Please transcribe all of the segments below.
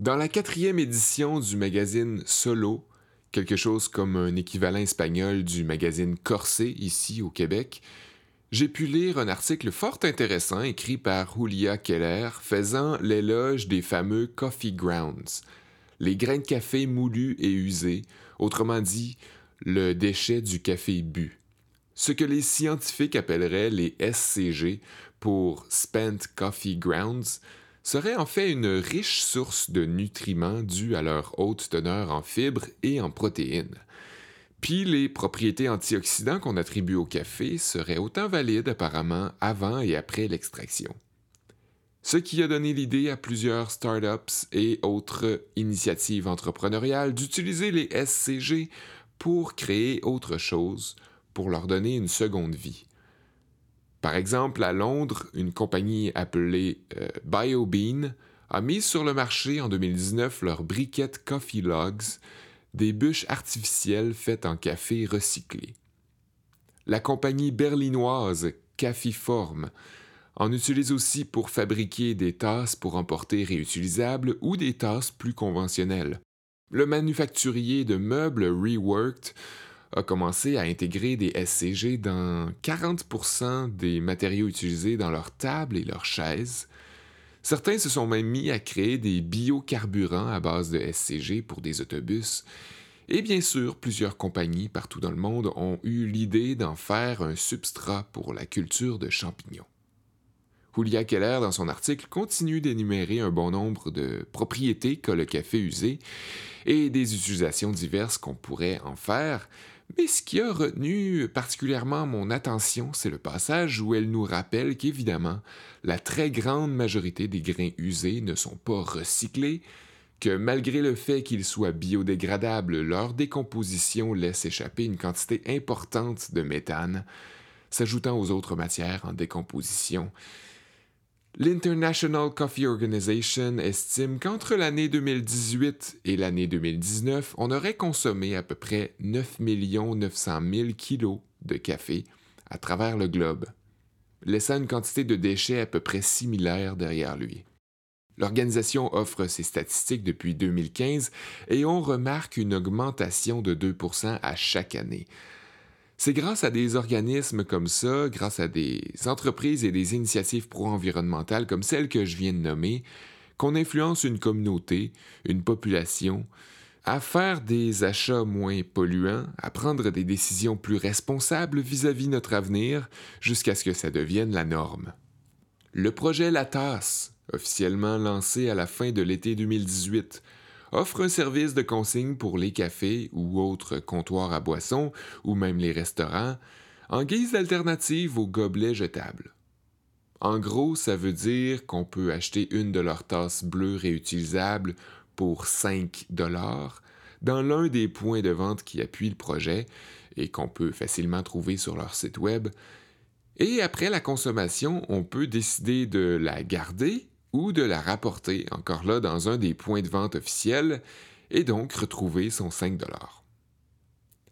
Dans la quatrième édition du magazine Solo, quelque chose comme un équivalent espagnol du magazine Corsé ici au Québec, j'ai pu lire un article fort intéressant écrit par Julia Keller faisant l'éloge des fameux coffee grounds, les grains de café moulus et usés, autrement dit, le déchet du café bu. Ce que les scientifiques appelleraient les SCG pour Spent Coffee Grounds serait en fait une riche source de nutriments dus à leur haute teneur en fibres et en protéines. Puis les propriétés antioxydants qu'on attribue au café seraient autant valides apparemment avant et après l'extraction. Ce qui a donné l'idée à plusieurs startups et autres initiatives entrepreneuriales d'utiliser les SCG pour créer autre chose, pour leur donner une seconde vie. Par exemple, à Londres, une compagnie appelée euh, BioBean a mis sur le marché en 2019 leurs briquettes Coffee Logs, des bûches artificielles faites en café recyclé. La compagnie berlinoise Caféform en utilise aussi pour fabriquer des tasses pour emporter réutilisables ou des tasses plus conventionnelles. Le manufacturier de meubles Reworked a commencé à intégrer des SCG dans 40% des matériaux utilisés dans leurs tables et leurs chaises, Certains se sont même mis à créer des biocarburants à base de SCG pour des autobus. Et bien sûr, plusieurs compagnies partout dans le monde ont eu l'idée d'en faire un substrat pour la culture de champignons. Julia Keller, dans son article, continue d'énumérer un bon nombre de propriétés qu'a le café usé et des utilisations diverses qu'on pourrait en faire, mais ce qui a retenu particulièrement mon attention, c'est le passage où elle nous rappelle qu'évidemment, la très grande majorité des grains usés ne sont pas recyclés, que malgré le fait qu'ils soient biodégradables, leur décomposition laisse échapper une quantité importante de méthane, s'ajoutant aux autres matières en décomposition, L'International Coffee Organization estime qu'entre l'année 2018 et l'année 2019, on aurait consommé à peu près 9 900 000 kilos de café à travers le globe, laissant une quantité de déchets à peu près similaire derrière lui. L'organisation offre ces statistiques depuis 2015 et on remarque une augmentation de 2% à chaque année, c'est grâce à des organismes comme ça, grâce à des entreprises et des initiatives pro-environnementales comme celles que je viens de nommer, qu'on influence une communauté, une population, à faire des achats moins polluants, à prendre des décisions plus responsables vis-à-vis notre avenir, jusqu'à ce que ça devienne la norme. Le projet La Tasse, officiellement lancé à la fin de l'été 2018, offre un service de consigne pour les cafés ou autres comptoirs à boissons, ou même les restaurants, en guise d'alternative aux gobelets jetables. En gros, ça veut dire qu'on peut acheter une de leurs tasses bleues réutilisables pour 5 dollars dans l'un des points de vente qui appuient le projet et qu'on peut facilement trouver sur leur site web. Et après la consommation, on peut décider de la garder ou de la rapporter encore là dans un des points de vente officiels et donc retrouver son 5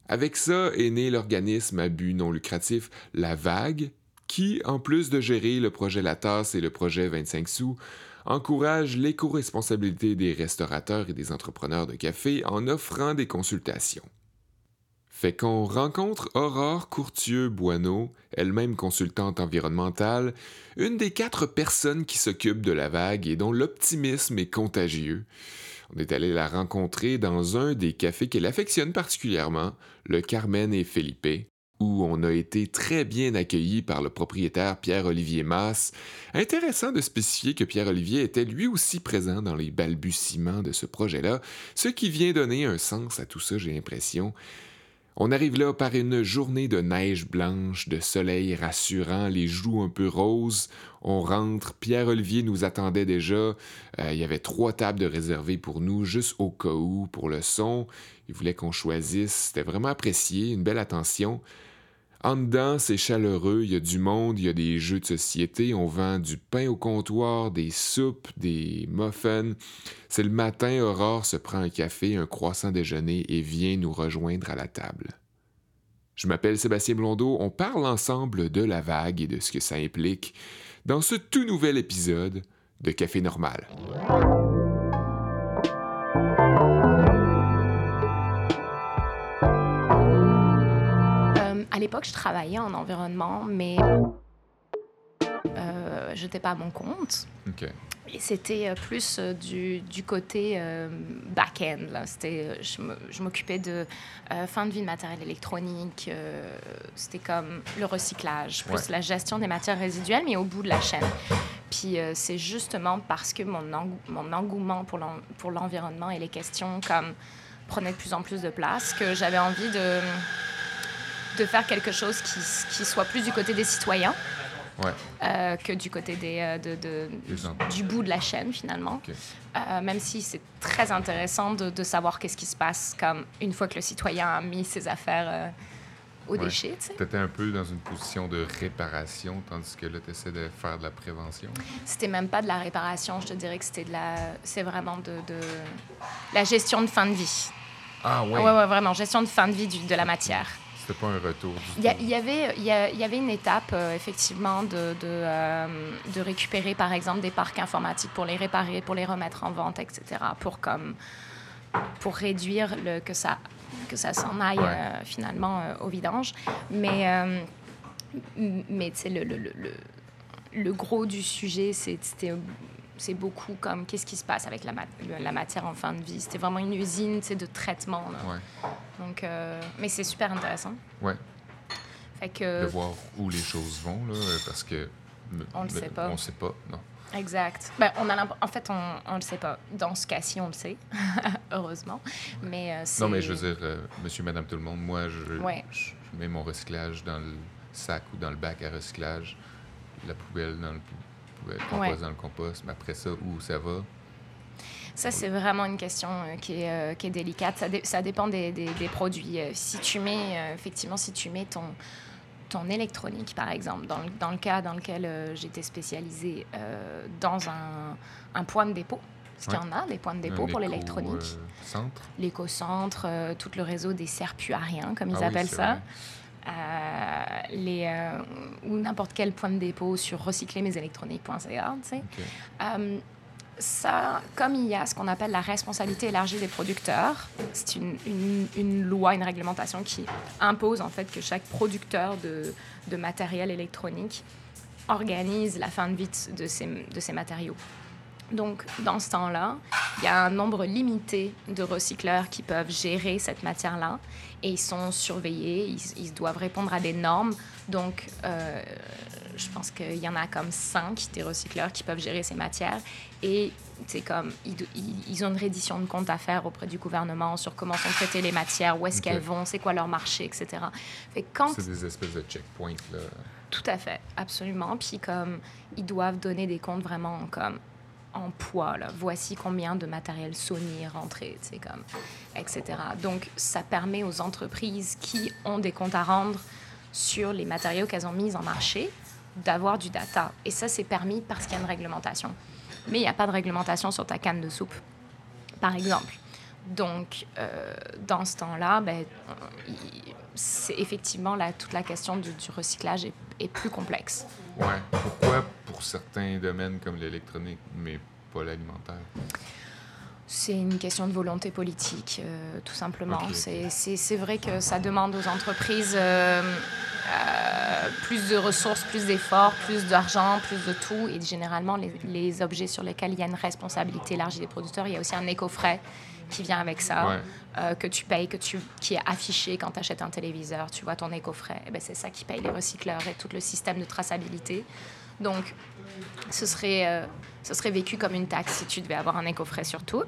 Avec ça est né l'organisme à but non lucratif La Vague, qui, en plus de gérer le projet La Tasse et le projet 25 sous, encourage l'éco-responsabilité des restaurateurs et des entrepreneurs de café en offrant des consultations. Fait qu'on rencontre Aurore Courtieux-Boineau, elle-même consultante environnementale, une des quatre personnes qui s'occupent de la vague et dont l'optimisme est contagieux. On est allé la rencontrer dans un des cafés qu'elle affectionne particulièrement, le Carmen et Felipe, où on a été très bien accueillis par le propriétaire Pierre-Olivier Masse. Intéressant de spécifier que Pierre-Olivier était lui aussi présent dans les balbutiements de ce projet-là, ce qui vient donner un sens à tout ça, j'ai l'impression. On arrive là par une journée de neige blanche, de soleil rassurant, les joues un peu roses. On rentre, Pierre-Olivier nous attendait déjà. Euh, il y avait trois tables de réservées pour nous, juste au cas où, pour le son. Il voulait qu'on choisisse. C'était vraiment apprécié, une belle attention. En dedans, c'est chaleureux, il y a du monde, il y a des jeux de société, on vend du pain au comptoir, des soupes, des muffins. C'est le matin, Aurore se prend un café, un croissant déjeuner et vient nous rejoindre à la table. Je m'appelle Sébastien Blondeau, on parle ensemble de la vague et de ce que ça implique dans ce tout nouvel épisode de Café Normal. L'époque, je travaillais en environnement, mais euh, je n'étais pas à mon compte. Et c'était euh, plus euh, du, du côté euh, back-end. je m'occupais de euh, fin de vie de matériel électronique. c'était comme le recyclage, plus Ouais. la gestion des matières résiduelles, mais au bout de la chaîne. Puis c'est justement parce que mon, engou- mon engouement pour l'environnement et les questions comme prenaient de plus en plus de place que j'avais envie de, de faire quelque chose qui, qui soit plus du côté des citoyens Ouais. euh, que du côté des, euh, de, de- du bout de la chaîne finalement. Euh, même si c'est très intéressant de, de savoir qu'est-ce qui se passe comme une fois que le citoyen a mis ses affaires euh, au Ouais. déchet. tu étais un peu dans une position de réparation, tandis que là, tu essaies de faire de la prévention? C'était même pas de la réparation, je te dirais que c'était de la, c'est vraiment de, de la gestion de fin de vie. Ah ouais. Ouais, ouais, vraiment gestion de fin de vie du- de la matière. C'était pas un retour Il y, avait, il y, avait une étape, euh, effectivement, de, de, euh, de récupérer, par exemple, des parcs informatiques pour les réparer, pour les remettre en vente, etc., pour, comme, pour réduire le, que ça, que ça s'en aille, Ouais. euh, finalement, au vidange. Mais, mais tu sais, le, le, le, le- gros du sujet, c'était c'est beaucoup comme qu'est-ce qui se passe avec la, mat- le- la matière en fin de vie? C'était vraiment une usine de traitement. là. Ouais. Donc, euh, mais c'est super intéressant. Ouais. Fait que... De voir où les choses vont, là, euh, parce que. On le me- sait pas. On sait pas, non. Exact. Ben, on a en fait, on, on le sait pas. Dans ce cas-ci, on le sait, heureusement. Mais euh. Non, mais je veux dire, euh, monsieur, madame, tout le monde, moi, je, Ouais. je mets mon recyclage dans le sac ou dans le bac à recyclage, la poubelle dans le compost Ouais. dans le compost, mais après ça, où ça va? Ça, c'est vraiment une question euh, qui, est, euh, qui est délicate. Ça, dé- ça dépend des, des- des produits. Euh, si tu mets, effectivement, si tu mets ton, ton électronique, par exemple, dans le, dans le cas dans lequel j'étais spécialisée, dans un, un point de dépôt, parce qu'il y en a des points de dépôt pour l'électronique. centre? L'éco-centre, tout le réseau des rien, comme ils Ah oui, appellent ça. vrai. Euh, les, euh, ou n'importe quel point de dépôt sur recyclermesélectroniques.ca. tu sais. OK. Euh, ça, comme il y a ce qu'on appelle la responsabilité élargie des producteurs, c'est une, une- une loi, une réglementation qui impose en fait que chaque producteur de, de matériel électronique organise la fin de vie de ces, de ces matériaux. Donc, dans ce temps-là, il y a un nombre limité de recycleurs qui peuvent gérer cette matière-là et ils sont surveillés, ils, ils doivent répondre à des normes. Donc, euh, je pense qu'il y en a comme cinq des recycleurs qui peuvent gérer ces matières et c'est comme ils, ont une reddition de compte à faire auprès du gouvernement sur comment sont traitées les matières, où est-ce qu'elles vont, c'est quoi leur marché, etc. Fait que quand C'est des espèces de checkpoints, là. tout à fait, absolument. Puis comme ils doivent donner des comptes vraiment comme en poids. Là. Voici combien de matériel Sony est rentré, comme, etc. Donc ça permet aux entreprises qui ont des comptes à rendre sur les matériaux qu'elles ont mis en marché d'avoir du data. Et ça, c'est permis parce qu'il y a une réglementation. Mais il n'y a pas de réglementation sur ta canne de soupe, par exemple. Donc, euh, dans ce temps-là, ben, c'est effectivement là, toute la question du, du recyclage est, est plus complexe. Ouais. Pourquoi pour certains domaines comme l'électronique, mais pas l'alimentaire? C'est une question de volonté politique, euh, tout simplement. C'est- vrai que ça demande aux entreprises euh, euh, plus de ressources, plus d'efforts, plus d'argent, plus de tout. Et généralement, les, les objets sur lesquels il y a une responsabilité élargie des producteurs, il y a aussi un éco-frais qui vient avec ça, Ouais. euh, que tu payes, que tu, qui est affiché quand tu achètes un téléviseur. Tu vois ton éco-frais. Eh ben, C'est ça qui paye les recycleurs et tout le système de traçabilité. Donc, ce serait, euh, ce serait vécu comme une taxe si tu devais avoir un éco-frais sur tout.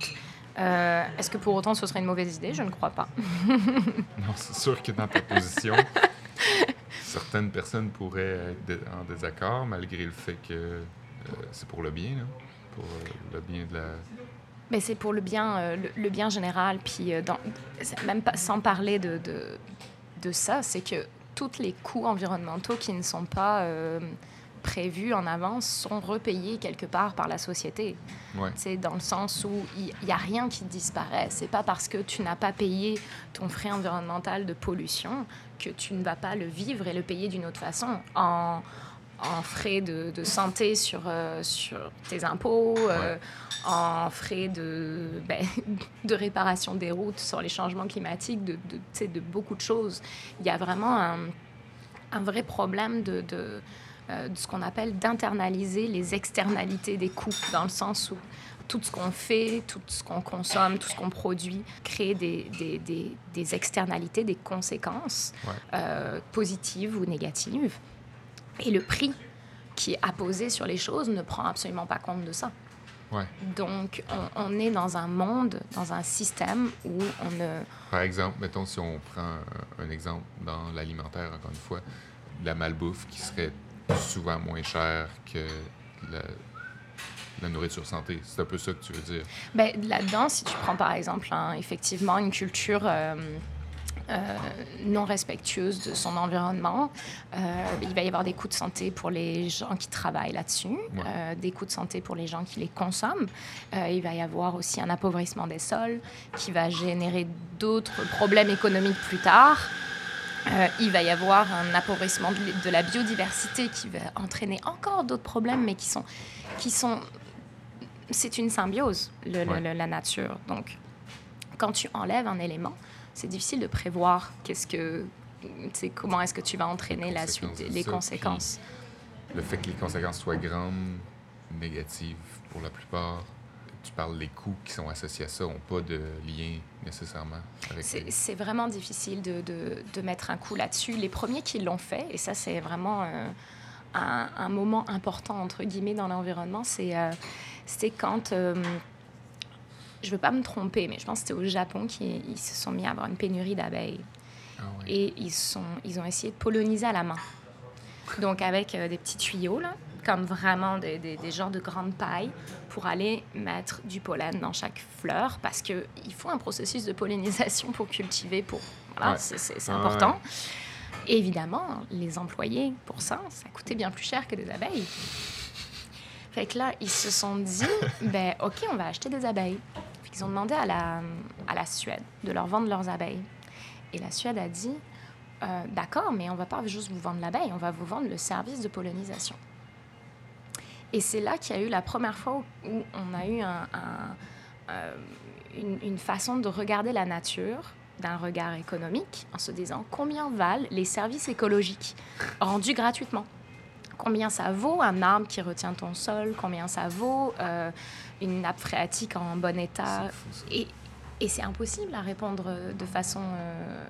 Euh, Est-ce que pour autant ce serait une mauvaise idée? Je ne crois pas. Non, c'est sûr que dans ta position, certaines personnes pourraient être en désaccord, malgré le fait que euh, c'est pour le bien, là, pour le bien de la... Mais c'est pour le bien, euh, le, le bien général. Puis, euh, dans, même pas, sans parler de, de, de ça, c'est que tous les coûts environnementaux qui ne sont pas euh, prévus en avance sont repayés quelque part par la société. Ouais. C'est dans le sens où il n'y a rien qui disparaît. C'est pas parce que tu n'as pas payé ton frais environnemental de pollution que tu ne vas pas le vivre et le payer d'une autre façon. En, en frais de, de santé sur, euh, sur tes impôts, euh, en frais de, ben, de réparation des routes sur les changements climatiques, de, de, de beaucoup de choses. Il y a vraiment un, un vrai problème de, de, euh, de ce qu'on appelle d'internaliser les externalités des coûts, dans le sens où tout ce qu'on fait, tout ce qu'on consomme, tout ce qu'on produit crée des, des, des, des, externalités, des conséquences Ouais. positives ou négatives. Et le prix qui est apposé sur les choses ne prend absolument pas compte de ça. Ouais. Donc, on, on est dans un monde, dans un système où on ne... Par exemple, mettons si on prend un, un exemple dans l'alimentaire, encore une fois, la malbouffe qui serait souvent moins chère que la, la nourriture santé. C'est un peu ça que tu veux dire. Ben, Là-dedans, si tu prends par exemple hein, effectivement une culture euh, non respectueuse de son environnement, euh, il va y avoir des coûts de santé pour les gens qui travaillent là-dessus, euh, des coûts de santé pour les gens qui les consomment. Euh, il va y avoir aussi un appauvrissement des sols qui va générer d'autres problèmes économiques plus tard. Euh, il va y avoir un appauvrissement de, la biodiversité qui va entraîner encore d'autres problèmes, mais qui sont, qui sont c'est une symbiose, le- le- Ouais. le- la nature. Donc, quand tu enlèves un élément, c'est difficile de prévoir qu'est-ce que, comment est-ce que tu vas entraîner la suite, les ça, conséquences. Le fait que les conséquences soient grandes, négatives pour la plupart, tu parles des coûts qui sont associés à ça, n'ont pas de lien nécessairement avec C'est les... c'est vraiment difficile de, de- de mettre un coup là-dessus. Les premiers qui l'ont fait, et ça c'est vraiment euh, un, un moment important entre guillemets dans l'environnement, c'est euh, c'était quand, euh, je veux pas me tromper, mais je pense que c'était au Japon qu'ils se sont mis à avoir une pénurie d'abeilles. Ah et ils, sont, ils ont essayé de polliniser à la main. Donc avec euh, des petits tuyaux, là, comme vraiment des, des, des genres de grandes pailles, pour aller mettre du pollen dans chaque fleur, parce qu'il faut un processus de pollinisation pour cultiver, pour... Voilà, Ouais. c'est- Ah important. Et évidemment, les employés, pour ça, ça coûtait bien plus cher que des abeilles. Fait que là, ils se sont dit, ben ok, on va acheter des abeilles. Qu'ils ont demandé à la, Suède de leur vendre leurs abeilles. Et la Suède a dit, euh, d'accord, mais on va pas juste vous vendre l'abeille, on va vous vendre le service de pollinisation. Et c'est là qu'il y a eu la première fois où, on a eu euh, une, une façon de regarder la nature d'un regard économique en se disant combien valent les services écologiques rendus gratuitement? Combien ça vaut un arbre qui retient ton sol? Combien ça vaut euh, une nappe phréatique en bon état fou, et, et c'est impossible à répondre euh, de façon euh,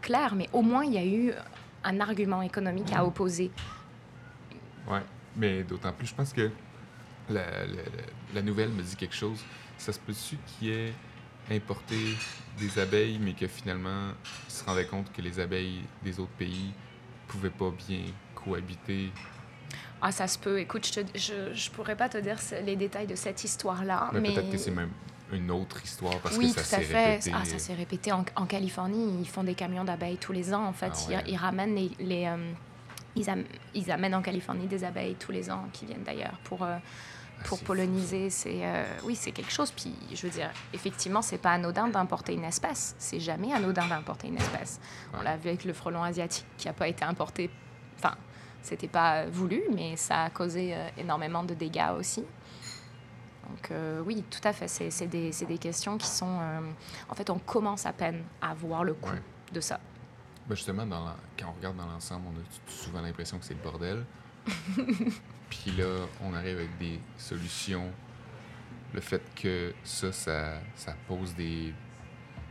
claire, mais au moins il y a eu un argument économique à opposer. Ouais, mais d'autant plus, je pense que la, la- la nouvelle me dit quelque chose. Ça se peut-tu qu'il ait importé des abeilles, mais que finalement, il se rendait compte que les abeilles des autres pays pouvaient pas bien cohabiter. Ah, ça se peut. Écoute, je, te- je, je pourrais pas te dire les détails de cette histoire-là, Mais, mais, peut-être que c'est même une autre histoire parce oui, que ça tout à s'est fait. répété. Ah, ça s'est répété en, en Californie. Ils font des camions d'abeilles tous les ans. En fait, Ah ils, ouais. ils ramènent les, les, euh, ils, am- ils amènent en Californie des abeilles tous les ans qui viennent d'ailleurs pour euh, Ah, pour c'est fou, polliniser, c'est euh, oui, c'est quelque chose. Puis je veux dire, effectivement, c'est pas anodin d'importer une espèce. C'est jamais anodin d'importer une espèce. On l'a vu avec le frelon asiatique qui a pas été importé. Enfin, c'était pas voulu, mais ça a causé euh, énormément de dégâts aussi. Donc euh, oui, tout à fait. C'est des, des questions qui sont. euh, en fait, on commence à peine à voir le coût Ouais. de ça. Ben justement, dans la- quand on regarde dans l'ensemble, on a souvent l'impression que c'est le bordel. Puis là, on arrive avec des solutions. Le fait que ça, ça, ça pose des,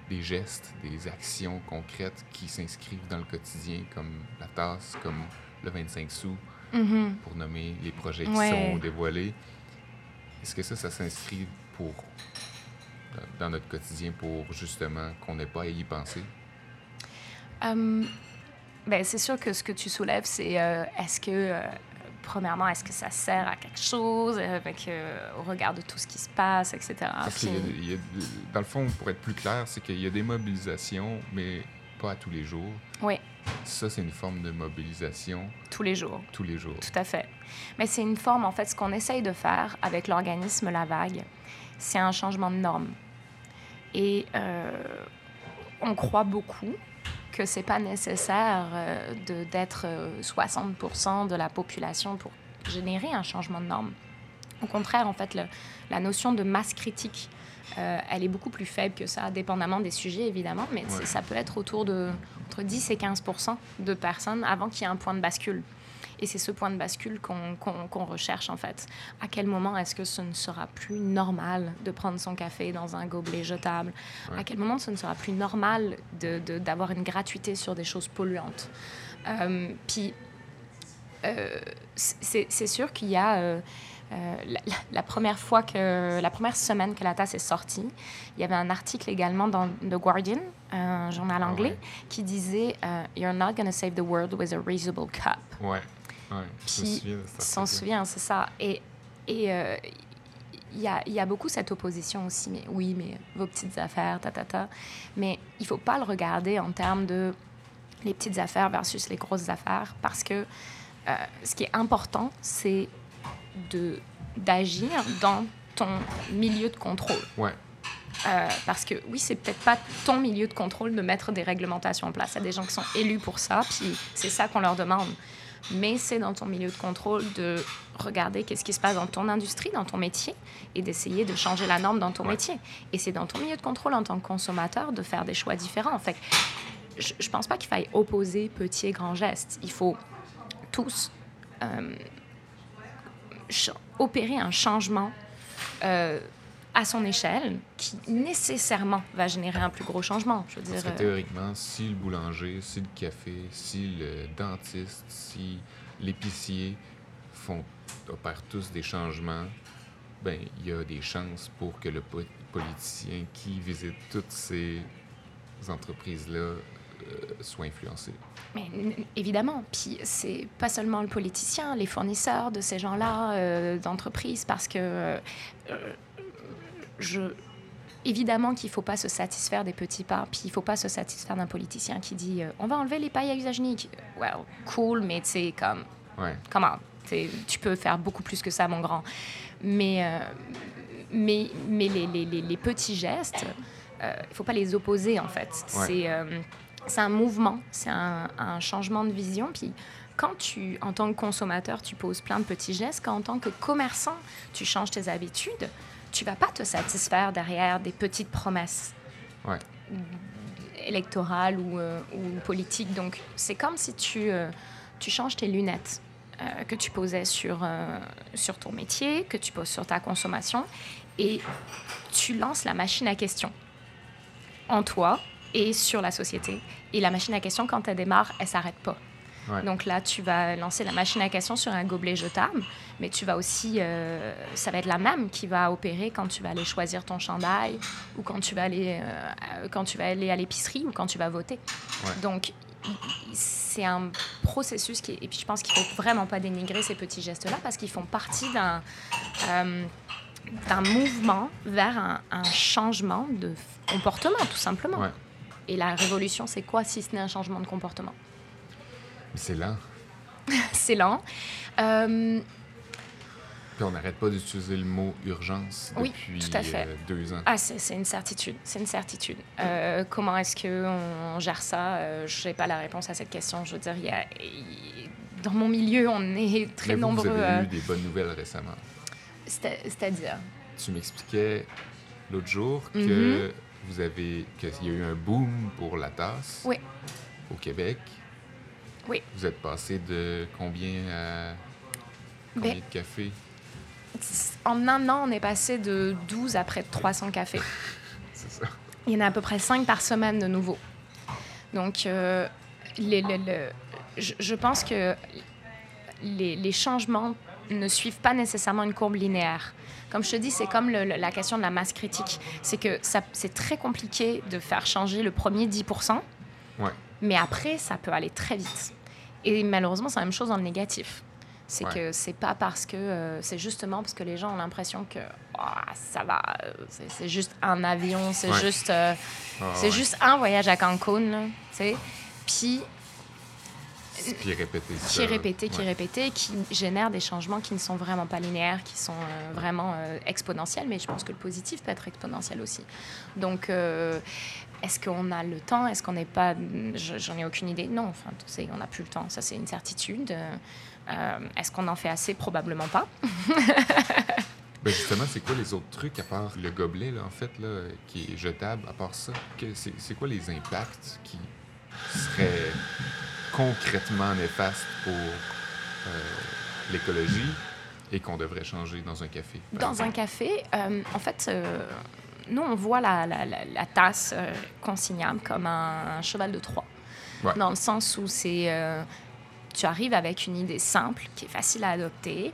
des gestes, des actions concrètes qui s'inscrivent dans le quotidien, comme la tasse, comme le 25 sous, Mhm. pour nommer les projets qui Ouais. sont dévoilés. Est-ce que ça, ça s'inscrit pour dans- notre quotidien pour justement qu'on n'ait pas à y penser? Euh, ben, c'est sûr que ce que tu soulèves, c'est euh, est-ce que, euh, premièrement, est-ce que ça sert à quelque chose? Avec, euh, au regard de tout ce qui se passe, etc. Puis- qu'il y a- il y a- dans le fond, pour être plus clair, c'est qu'il y a des mobilisations, mais pas à tous les jours. Oui, Ça, c'est une forme de mobilisation tous les jours. tous les jours. Tout à fait. Mais c'est une forme, en fait, ce qu'on essaye de faire avec l'organisme La Vague, c'est un changement de norme. Et euh, on croit beaucoup que c'est pas nécessaire euh, de- d'être euh, 60% de la population pour générer un changement de norme. Au contraire, en fait, le- la notion de masse critique elle est beaucoup plus faible que ça, dépendamment des sujets, évidemment, mais ça peut être autour de entre 10 et 15% de personnes avant qu'il y ait un point de bascule. Et c'est ce point de bascule qu'on recherche en fait. À quel moment est-ce que ce ne sera plus normal de prendre son café dans un gobelet jetable? À quel moment ce ne sera plus normal d'avoir de, une gratuité sur des choses polluantes? Euh, Puis, euh, c'est sûr qu'il y a... Euh, la, première fois que la première semaine que la tasse est sortie, il y avait un article également dans The Guardian, un journal ah anglais, qui disait You're not going to save the world with a reusable cup. Ouais. Ouais, Puis, s'en souvient, c'est ça. Et et euh, il y, a, y, a, beaucoup cette opposition aussi. Mais oui, mais vos petites affaires, ta ta ta. Mais il faut pas le regarder en termes de les petites affaires versus les grosses affaires, parce que euh, ce qui est important, c'est de d'agir dans ton milieu de contrôle. Ouais. Euh, parce que oui, c'est peut-être pas ton milieu de contrôle de mettre des réglementations en place. Il y a des gens qui sont élus pour ça, puis c'est ça qu'on leur demande mais c'est dans ton milieu de contrôle de regarder qu'est-ce qui se passe dans ton industrie, dans ton métier, et d'essayer de changer la norme dans ton métier. Et c'est dans ton milieu de contrôle en tant que consommateur de faire des choix différents. En fait, je ne pense pas qu'il faille opposer petit et grand geste. Il faut tous euh, opérer un changement euh, à son échelle, qui nécessairement va générer un plus gros changement. Je veux dire, Parce que théoriquement, si le boulanger, si le café, si le dentiste, si l'épicier font, opèrent tous des changements, ben il y a des chances pour que le politicien qui visite toutes ces entreprises-là euh, soit influencé. Mais, évidemment, puis c'est pas seulement le politicien, les fournisseurs de ces gens-là, euh, d'entreprises, parce que euh, je, évidemment qu'il ne faut pas se satisfaire des petits pas, puis il ne faut pas se satisfaire d'un politicien qui dit euh, on va enlever les pailles à usage unique. Well, cool, mais tu sais, comme. Ouais. Comment Tu peux faire beaucoup plus que ça, mon grand. Mais, euh, mais, mais les, les, les, petits gestes, euh, il ne faut pas les opposer, en fait. C'est c'est un mouvement, c'est un, un, changement de vision. Puis quand tu, en tant que consommateur, tu poses plein de petits gestes, quand en tant que commerçant, tu changes tes habitudes, tu vas pas te satisfaire derrière des petites promesses électorales ou, euh, ou, politiques. Donc, c'est comme si tu, euh, tu changes tes lunettes euh, que tu posais sur, sur ton métier, que tu poses sur ta consommation, et tu lances la machine à question en toi et sur la société. Et la machine à question, quand elle démarre, elle s'arrête pas. Donc là, tu vas lancer la machine à question sur un gobelet jetable, mais tu vas aussi, euh, ça va être la même qui va opérer quand tu vas aller choisir ton chandail ou quand tu vas aller, euh, quand tu vas aller à l'épicerie ou quand tu vas voter. Donc c'est un processus qui et puis je pense qu'il faut vraiment pas dénigrer ces petits gestes là parce qu'ils font partie d'un euh, d'un mouvement vers un, un, changement de comportement tout simplement. Et la révolution, c'est quoi si ce n'est un changement de comportement? C'est lent. c'est lent. Euh, Puis on n'arrête pas d'utiliser le mot urgence depuis tout à fait. Euh, deux ans. Ah, c'est une certitude. C'est une certitude. Euh, comment est-ce qu'on gère ça? Je n'ai pas la réponse à cette question. Je veux dire, y a, dans mon milieu, on est très vous, nombreux. Vous avez eu des bonnes nouvelles récemment. C'est-à-dire? Tu m'expliquais l'autre jour que mm-hmm. Vous avez qu'il y a eu un boom pour la tasse? Oui. au Québec? Oui. Vous êtes passé de combien à combien ben, de cafés? En un an, on est passé de 12 à près de 300 cafés. C'est ça. Il y en a à peu près 5 par semaine de nouveau. Donc, euh, les, je, pense que les, changements ne suivent pas nécessairement une courbe linéaire. Comme je te dis, c'est comme la question de la masse critique. C'est que c'est très compliqué de faire changer le premier 10 ouais. mais après, ça peut aller très vite. Et malheureusement, c'est la même chose dans le négatif. C'est que c'est pas parce que. Euh, c'est justement parce que les gens ont l'impression que oh, ça va, c'est juste un avion, c'est juste, euh, c'est juste un voyage à Cancun, tu sais. Puis. Qui est répété. Qui est répété, qui est répété, qui génère des changements qui ne sont vraiment pas linéaires, qui sont euh, vraiment exponentiels. Mais je pense que le positif peut être exponentiel aussi. Donc, est-ce qu'on a le temps? Est-ce qu'on n'est pas. J'en ai aucune idée. Non, enfin, on n'a plus le temps. Ça, c'est une certitude. Euh, est-ce qu'on en fait assez? Probablement pas. Ben, justement, c'est quoi les autres trucs à part le gobelet, là, en fait, là, qui est jetable, à part ça? c'est quoi les impacts qui seraient concrètement néfastes pour euh, l'écologie et qu'on devrait changer dans un café? Dans un café, euh, en fait, euh, nous, on voit la, la- la- la tasse consignable comme un, cheval de Troie. Ouais. Dans le sens où c'est. tu arrives avec une idée simple, qui est facile à adopter,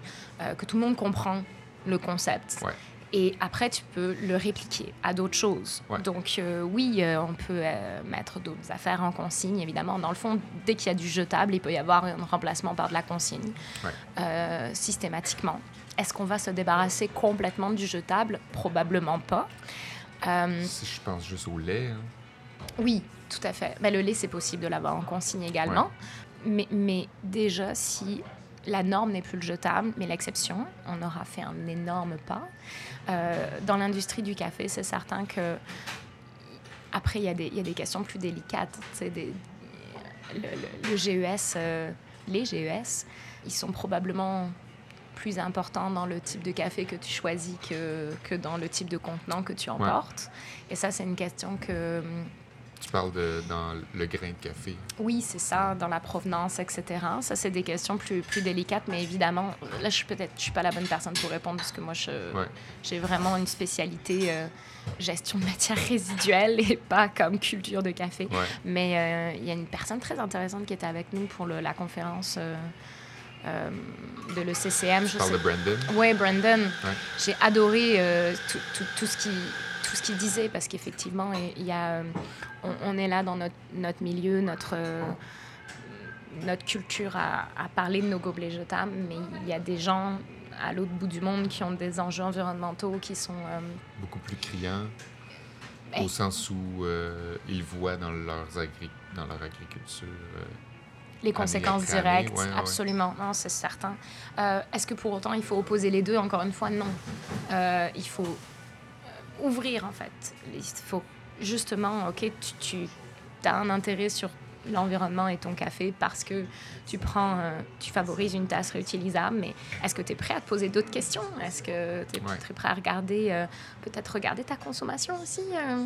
que tout le monde comprend le concept. Ouais. Et après, tu peux le répliquer à d'autres choses. Ouais. Donc, euh, oui, euh, on peut euh, mettre d'autres affaires en consigne, évidemment. Dans le fond, dès qu'il y a du jetable, il peut y avoir un remplacement par de la consigne, Ouais. systématiquement. Est-ce qu'on va se débarrasser complètement du jetable? Probablement pas. Si je pense juste au lait, hein. oui, tout à fait. Mais le lait, c'est possible de l'avoir en consigne également. Mais, mais déjà, si la norme n'est plus le jetable, mais l'exception, on aura fait un énorme pas. Euh, dans l'industrie du café, c'est certain que après, il y, a des- il y a des questions plus délicates. Des, le, le- le GES, euh, les GES, ils sont probablement plus importants dans le type de café que tu choisis que, que dans le type de contenant que tu emportes. Et ça, c'est une question que, tu parles de, dans le grain de café. oui, c'est ça, dans la provenance, etc. Ça, c'est des questions plus, plus délicates, mais évidemment, là, je suis peut-être, je suis pas la bonne personne pour répondre parce que moi, je, Ouais. j'ai vraiment une spécialité euh, gestion de matières résiduelles et pas comme culture de café. Ouais. Mais euh, il y a une personne très intéressante qui était avec nous pour le- la conférence euh, euh, de l'ECCM. Tu parles de Brandon? Oui, Brandon. Ouais. J'ai adoré euh, tout, tout, tout ce qui tout ce qu'il disait parce qu'effectivement, il y a, euh, on, on est là dans notre, notre milieu, notre, euh, notre culture à, à parler de nos gobelets jetables, mais il y a des gens à l'autre bout du monde qui ont des enjeux environnementaux qui sont... euh, Beaucoup plus criant, Ben- au sens où euh, ils voient dans, leurs agri- dans leur agriculture. euh, les conséquences directes, ouais, ouais. absolument, non, c'est certain. Est-ce que pour autant il faut opposer les deux? Encore une fois, non. Il faut ouvrir en fait. Il faut justement, ok, tu, tu as un intérêt sur l'environnement et ton café parce que tu prends, euh, tu favorises une tasse réutilisable, mais est-ce que tu es prêt à te poser d'autres questions? Est-ce que tu es Ouais. prêt à regarder, euh, peut-être regarder ta consommation aussi euh,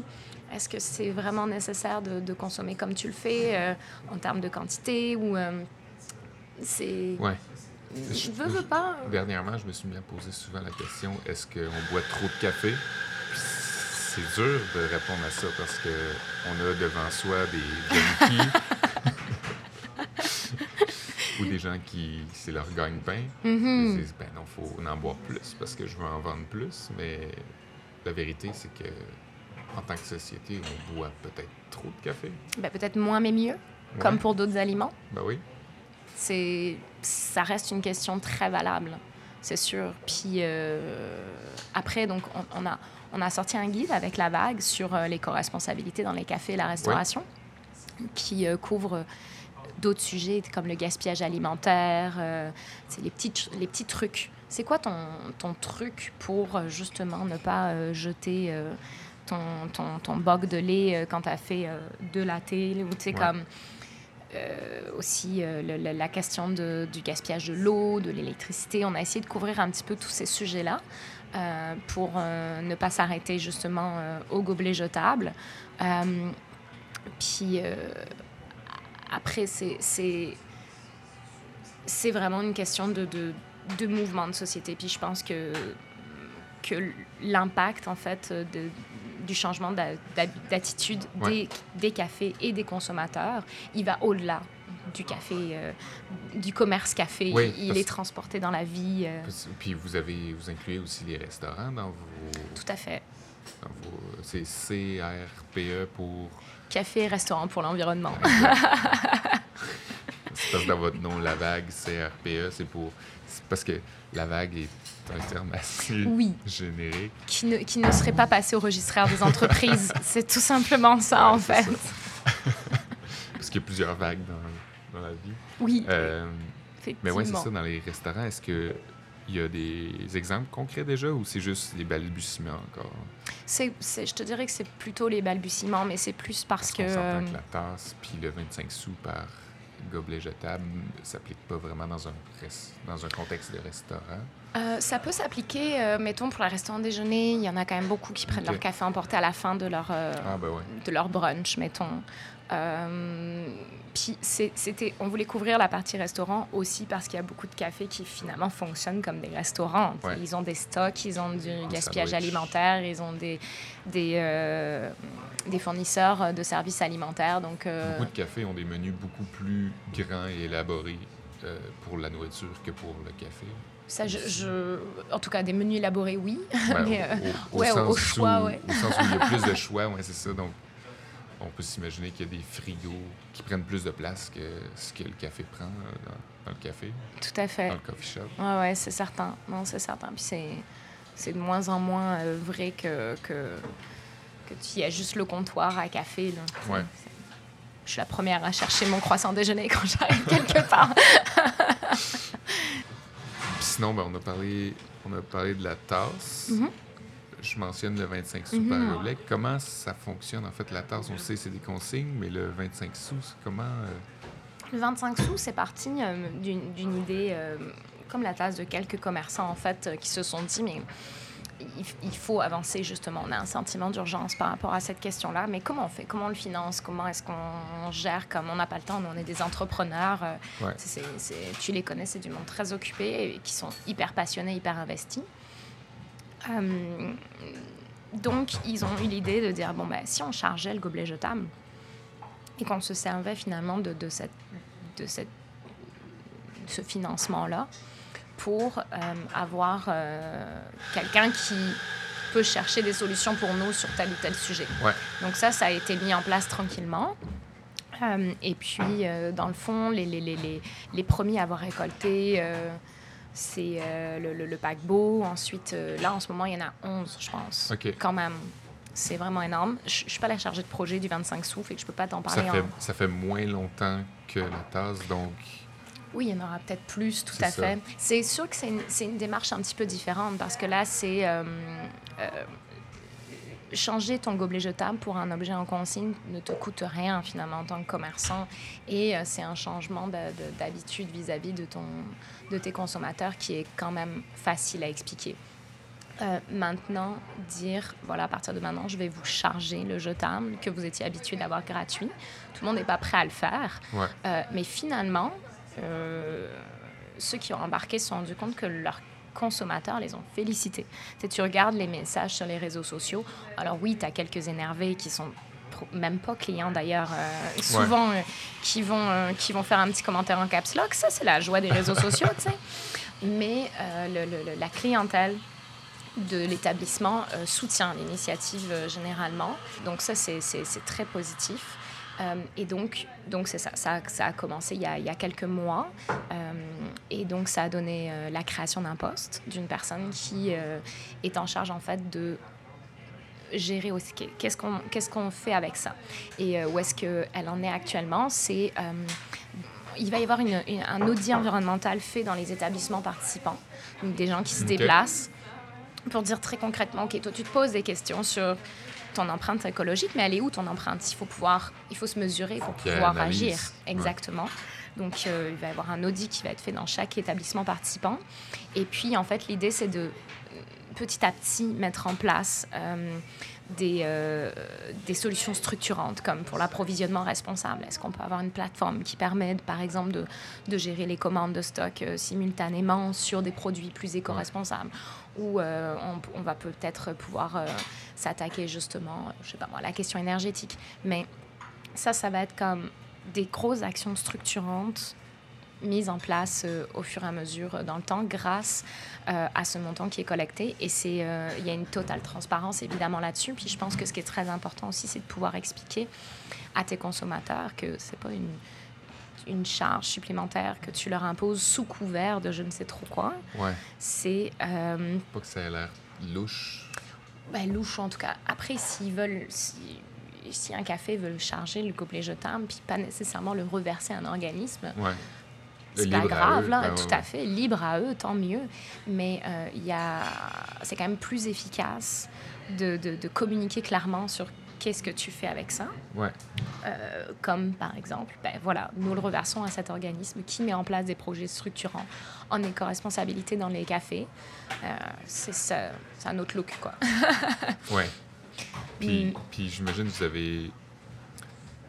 Est-ce que c'est vraiment nécessaire de, de consommer comme tu le fais en termes de quantité ou c'est Ouais. je veux, veux pas Dernièrement, je me suis mis à poser souvent la question est-ce qu'on boit trop de café? C'est dur de répondre à ça parce que on a devant soi des junkies ou des gens qui c'est leur gagne-pain. mhm. Ils disent ben non, faut en boire plus parce que je veux en vendre plus. Mais la vérité, c'est que en tant que société, on boit peut-être trop de café. Ben, peut-être moins mais mieux, comme pour d'autres aliments. Ben oui. c'est ça reste une question très valable, c'est sûr. Puis euh, après, donc, on, on a, on a sorti un guide avec la vague sur euh, l'éco-responsabilité dans les cafés et la restauration, qui euh, couvre d'autres sujets comme le gaspillage alimentaire, euh, c'est les petits, les petits trucs. C'est quoi ton, ton truc pour euh, justement ne pas euh, jeter euh, ton, ton, ton boc de lait euh, quand tu as fait euh, deux lattés ou tu sais, Ouais. comme euh, aussi euh, le- le- la question de- du gaspillage de l'eau, de l'électricité. On a essayé de couvrir un petit peu tous ces sujets-là euh, pour euh, ne pas s'arrêter justement euh, au gobelet jetable. Puis après, c'est- vraiment une question de, de, de mouvement de société. Puis je pense que, que l'impact, en fait, de, du changement d'a- d'a- d'attitude Ouais. des, des cafés et des consommateurs, il va au-delà du café, euh, du commerce café. Oui, il parce- est transporté dans la vie. euh, Puis vous avez vous incluez aussi les restaurants dans vos tout à fait. dans vos c'est CRPE pour Café et restaurant pour l'environnement. c'est parce que dans votre nom la vague CRPE c'est pour parce que la vague est un terme assez Oui. générique. qui, ne, qui ne serait pas passé au registraire des entreprises. C'est tout simplement ça, Ouais, en fait. ça. Parce qu'il y a plusieurs vagues dans, dans la vie. Oui, Euh, mais ouais, c'est ça, dans les restaurants, est-ce que il y a des exemples concrets déjà ou c'est juste des balbutiements encore? C'est, je te dirais que c'est plutôt les balbutiements, mais c'est plus parce que... qu'on s'entend euh, que la tasse puis le 25 sous par gobelet jetable ne s'applique pas vraiment dans un, dans un contexte de restaurant. Euh, ça peut s'appliquer, euh, mettons, pour les restaurants déjeuner. Il y en a quand même beaucoup qui prennent leur café emporté à la fin de leur, euh, Ah, ben ouais. de leur brunch, mettons. Euh, puis c'était, on voulait couvrir la partie restaurant aussi parce qu'il y a beaucoup de cafés qui finalement fonctionnent comme des restaurants. Ouais. Ils ont des stocks, ils ont du gaspillage sandwich. alimentaire, ils ont des, des, euh, des fournisseurs de services alimentaires. Donc, euh, Beaucoup de cafés ont des menus beaucoup plus grands et élaborés euh, pour la nourriture que pour le café. ça, je, je- en tout cas, des menus élaborés, oui. Mais, au- au, au ouais, au- sens au choix, où, ouais. au sens où il y a plus de choix, ouais, c'est ça. Donc, on peut s'imaginer qu'il y a des frigos qui prennent plus de place que ce que le café prend euh, dans, dans le café, tout à fait. dans le coffee shop. Ouais, ouais, c'est certain. Non, c'est certain. Puis c'est, c'est de moins en moins euh, vrai que, que, que tu y as juste le comptoir à café. Là. Ouais. Je suis la première à chercher mon croissant déjeuner quand j'arrive quelque part. Puis sinon, ben, on, a parlé, on a parlé de la tasse. Mhm. Je mentionne le 25 sous Mhm. par omelette. Comment ça fonctionne, en fait, la tasse? On sait c'est des consignes, mais le 25 sous, comment... euh, Le 25 sous, c'est parti euh, d'une, idée, euh, comme la tasse de quelques commerçants, en fait, qui se sont dit, mais il, faut avancer, justement. On a un sentiment d'urgence par rapport à cette question-là. Mais comment on fait? Comment on le finance? Comment est-ce qu'on gère? Comme on n'a pas le temps, nous, on est des entrepreneurs. tu les connais, c'est du monde très occupé et qui sont hyper passionnés, hyper investis. Euh, donc, ils ont eu l'idée de dire, bon, ben, si on chargeait le gobelet jetable et qu'on se servait finalement de, de, cette, de cette, ce financement-là pour euh, avoir euh, quelqu'un qui peut chercher des solutions pour nous sur tel ou tel sujet. Ouais. Donc ça, ça a été mis en place tranquillement. Et puis, dans le fond, les, les, les, les, les premiers à avoir récolté, c'est euh, le, le, le paquebot. Ensuite, euh, là, en ce moment, il y en a 11, je pense. OK. Quand même. C'est vraiment énorme. Je ne suis pas la chargée de projet du 25 sous, fait que je peux pas t'en Ça parler fait, en... ça fait moins longtemps que la tasse, donc... Oui, il y en aura peut-être plus, tout à ça. fait. C'est sûr que c'est une, une démarche un petit peu différente parce que là, c'est euh, euh, changer ton gobelet jetable pour un objet en consigne ne te coûte rien finalement en tant que commerçant et euh, c'est un changement de- de- d'habitude vis-à-vis de, ton, de tes consommateurs qui est quand même facile à expliquer. Euh, maintenant, dire, voilà, à partir de maintenant, je vais vous charger le jetable que vous étiez habitué d'avoir gratuit. Tout le monde n'est pas prêt à le faire. Ouais. Euh, mais finalement, euh, ceux qui ont embarqué se sont rendus compte que leurs consommateurs les ont félicités. Tu, sais, tu regardes les messages sur les réseaux sociaux. Alors oui, tu as quelques énervés qui sont même pas clients d'ailleurs, euh, souvent euh, qui, vont, euh, qui vont faire un petit commentaire en caps lock. Ça, c'est la joie des réseaux sociaux, tu sais. Mais le- le- le- la clientèle de l'établissement soutient l'initiative généralement. Donc ça, c'est très positif. Et donc, donc c'est ça, ça, ça a commencé il y a, il y a quelques mois. Et donc, ça a donné la création d'un poste d'une personne qui est en charge, en fait, de gérer aussi qu'est- qu'est-ce qu'on qu'est-ce qu'on fait avec ça. Et euh, où est-ce qu'elle en est actuellement, c'est... euh, il va y avoir une- une- un audit environnemental fait dans les établissements participants. Donc, des gens qui se déplacent pour dire très concrètement, OK, toi, tu te poses des questions sur ton empreinte écologique, mais elle est où ton empreinte? Il faut pouvoir, il faut se mesurer, ait pouvoir analyse. agir. Ouais. Exactement. Donc, euh, il va y avoir un audit qui va être fait dans chaque établissement participant. Et puis, en fait, l'idée, c'est de petit à petit mettre en place euh, des, euh, des solutions structurantes, comme pour l'approvisionnement responsable. Est-ce qu'on peut avoir une plateforme qui permet, par exemple, de, de gérer les commandes de stock euh, simultanément sur des produits plus éco-responsables? Ou on, on va peut-être pouvoir s'attaquer justement, je sais pas moi, à la question énergétique. Mais ça, ça va être comme des grosses actions structurantes mises en place euh, au fur et à mesure euh, dans le temps grâce euh, à ce montant qui est collecté. Et c'est, euh, il y a une totale transparence évidemment là-dessus. Puis je pense que ce qui est très important aussi, c'est de pouvoir expliquer à tes consommateurs que c'est pas une, une charge supplémentaire que tu leur imposes sous couvert de je ne sais trop quoi. Ouais. C'est Pas que ça ait l'air louche. ben, louche en tout cas. Après, s'ils veulent, si, si un café veut charger le gobelet jetable, puis pas nécessairement le reverser à un organisme, Ouais. C'est pas grave, là, ben tout ouais, à fait, libre à eux, tant mieux. Mais euh, il a, c'est quand même plus efficace de, de, de communiquer clairement sur qu'est-ce que tu fais avec ça Ouais. Euh, comme par exemple, ben voilà, nous le reversons à cet organisme qui met en place des projets structurants en éco-responsabilité dans les cafés. Euh, c'est ça, c'est un autre look, quoi. Ouais. Puis, Mm. puis j'imagine que vous avez.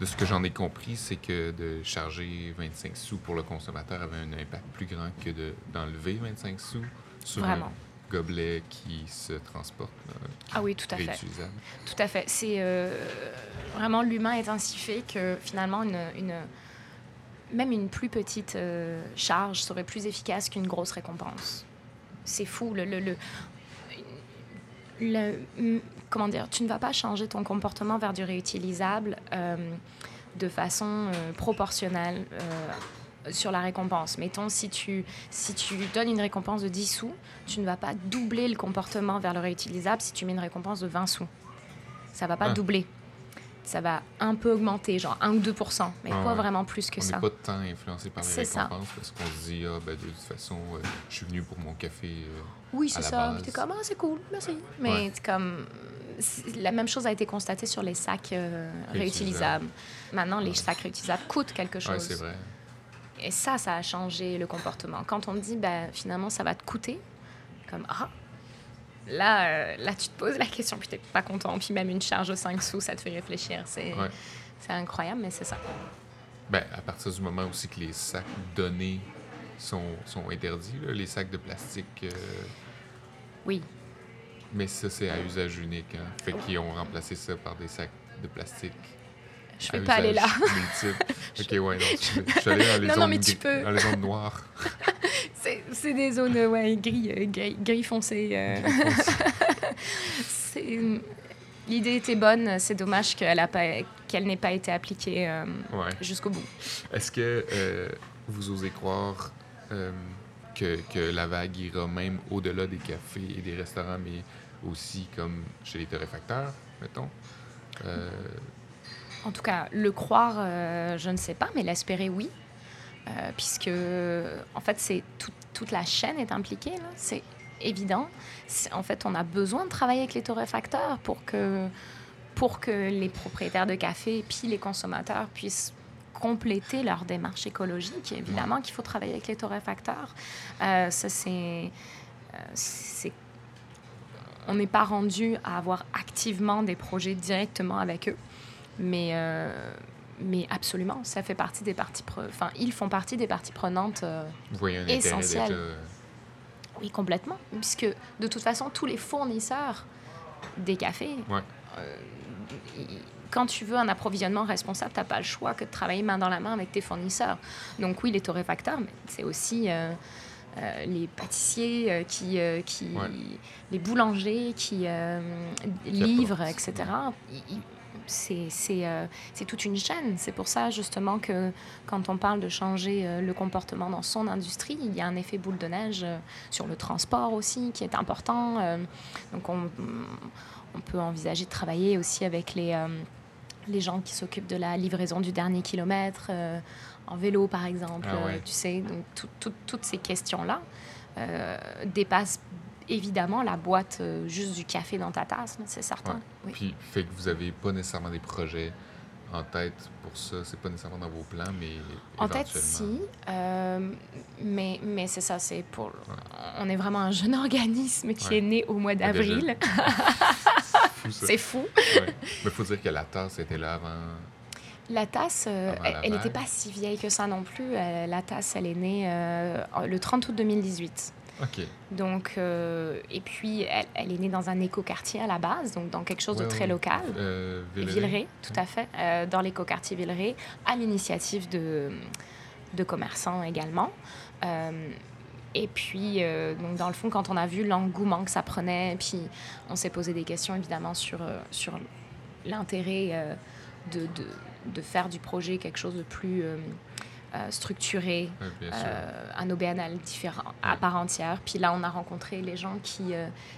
De ce que j'en ai compris, c'est que de charger 25 sous pour le consommateur avait un impact plus grand que de- d'enlever 25 sous sur Vraiment. un gobelet qui se transporte, là, Ah oui, tout à fait. Tout à fait. C'est euh, vraiment l'humain est ainsi fait que finalement une, une- même une plus petite euh, charge serait plus efficace qu'une grosse récompense. C'est fou. Le, le, le- le- comment dire Tu ne vas pas changer ton comportement vers du réutilisable euh, de façon euh, proportionnelle. euh, sur la récompense. Mettons, si tu, si tu donnes une récompense de 10 sous, tu ne vas pas doubler le comportement vers le réutilisable si tu mets une récompense de 20 sous. Ça va pas Ah. doubler. Ça va un peu augmenter, genre 1 ou 2% mais Ah pas ouais. vraiment plus que on ça. n'est pas tant influencé par les C'est ça. récompenses parce qu'on se dit, ah, ben, de toute façon, euh, je suis venu pour mon café. euh, Oui, c'est ça. Puis t'es comme, ah, c'est cool, merci. Mais Ouais. c'est comme. La même chose a été constatée sur les sacs euh, Réutilisables. réutilisables. Maintenant, les sacs réutilisables coûtent quelque chose. Ouais, c'est vrai. Et ça, ça a changé le comportement. Quand on te dit, ben, finalement, ça va te coûter, comme, ah, là, euh, là, tu te poses la question, puis t'es pas content. Puis même une charge de 5 sous, ça te fait réfléchir. C'est Ouais. incroyable, mais c'est ça. Ben, à partir du moment aussi que les sacs donnés sont, sont interdits, là, les sacs de plastique. euh, Oui. Mais ça, c'est à usage unique. Hein? Fait qu'ils ont remplacé ça par des sacs de plastique. Je vais pas aller là. ok, ouais, non, je suis allé dans les Non, zones mais tu peux. dans les zones noires. C'est c'est des zones ouais, gris, euh, gris, gris foncé. euh. L'idée était bonne, c'est dommage qu'elle n'ait pas été appliquée euh, Ouais. jusqu'au bout. Est-ce que vous osez croire que, la vague ira même au-delà des cafés et des restaurants, mais aussi comme chez les torréfacteurs, mettons? Euh, En tout cas, le croire, euh, je ne sais pas, mais l'espérer, oui. Euh, puisque, en fait, c'est tout- toute la chaîne est impliquée. C'est évident. En fait, on a besoin de travailler avec les torréfacteurs pour que, pour que les propriétaires de café puis les consommateurs puissent compléter leur démarche écologique. Évidemment qu'il faut travailler avec les torréfacteurs. Euh, ça, c'est... euh, c'est on n'est pas rendu à avoir activement des projets directement avec eux. Mais, euh, mais absolument, ça fait partie des parties Enfin, ils font partie des parties prenantes, euh, oui, complètement. Puisque de toute façon, tous les fournisseurs des cafés, Ouais. euh, quand tu veux un approvisionnement responsable, tu n'as pas le choix que de travailler main dans la main avec tes fournisseurs. Donc oui, les torréfacteurs, mais c'est aussi euh, euh, les pâtissiers, euh, qui, euh, qui, Ouais. les boulangers qui livrent, etc. C'est toute une chaîne. C'est pour ça justement que quand on parle de changer le comportement dans son industrie, il y a un effet boule de neige sur le transport aussi qui est important. Donc on, on peut envisager de travailler aussi avec les, les gens qui s'occupent de la livraison du dernier kilomètre, euh, en vélo par exemple. Ah ouais. euh, tu sais, donc tout- tout- toutes ces questions-là euh, dépassent évidemment la boîte juste du café dans ta tasse, là, c'est certain. Ouais. Oui. Puis, fait que vous n'avez pas nécessairement des projets en tête pour ça. C'est pas nécessairement dans vos plans, mais En tête, si. euh, mais mais c'est ça, c'est pour. On est vraiment un jeune organisme qui Ouais. est né au mois Ah, d'avril. Fou, ça. c'est fou. Ouais. Mais faut dire que la tasse était là avant. La tasse, euh, elle- n'était pas si vieille que ça non plus. Euh, la tasse, elle est née euh, le 30 août 2018. OK. Donc, et puis, elle, elle est née dans un écoquartier à la base, donc dans quelque chose Ouais, de très ouais. local. Villeray. Villeray, tout à fait, dans l'écoquartier Villeray, à l'initiative de, de commerçants également. Et puis, euh, donc dans le fond, quand on a vu l'engouement que ça prenait, puis on s'est posé des questions évidemment sur, euh, sur l'intérêt euh, de, de, de faire du projet quelque chose de plus structuré, un OBNL différent, à part entière. Puis là, on a rencontré les gens qui,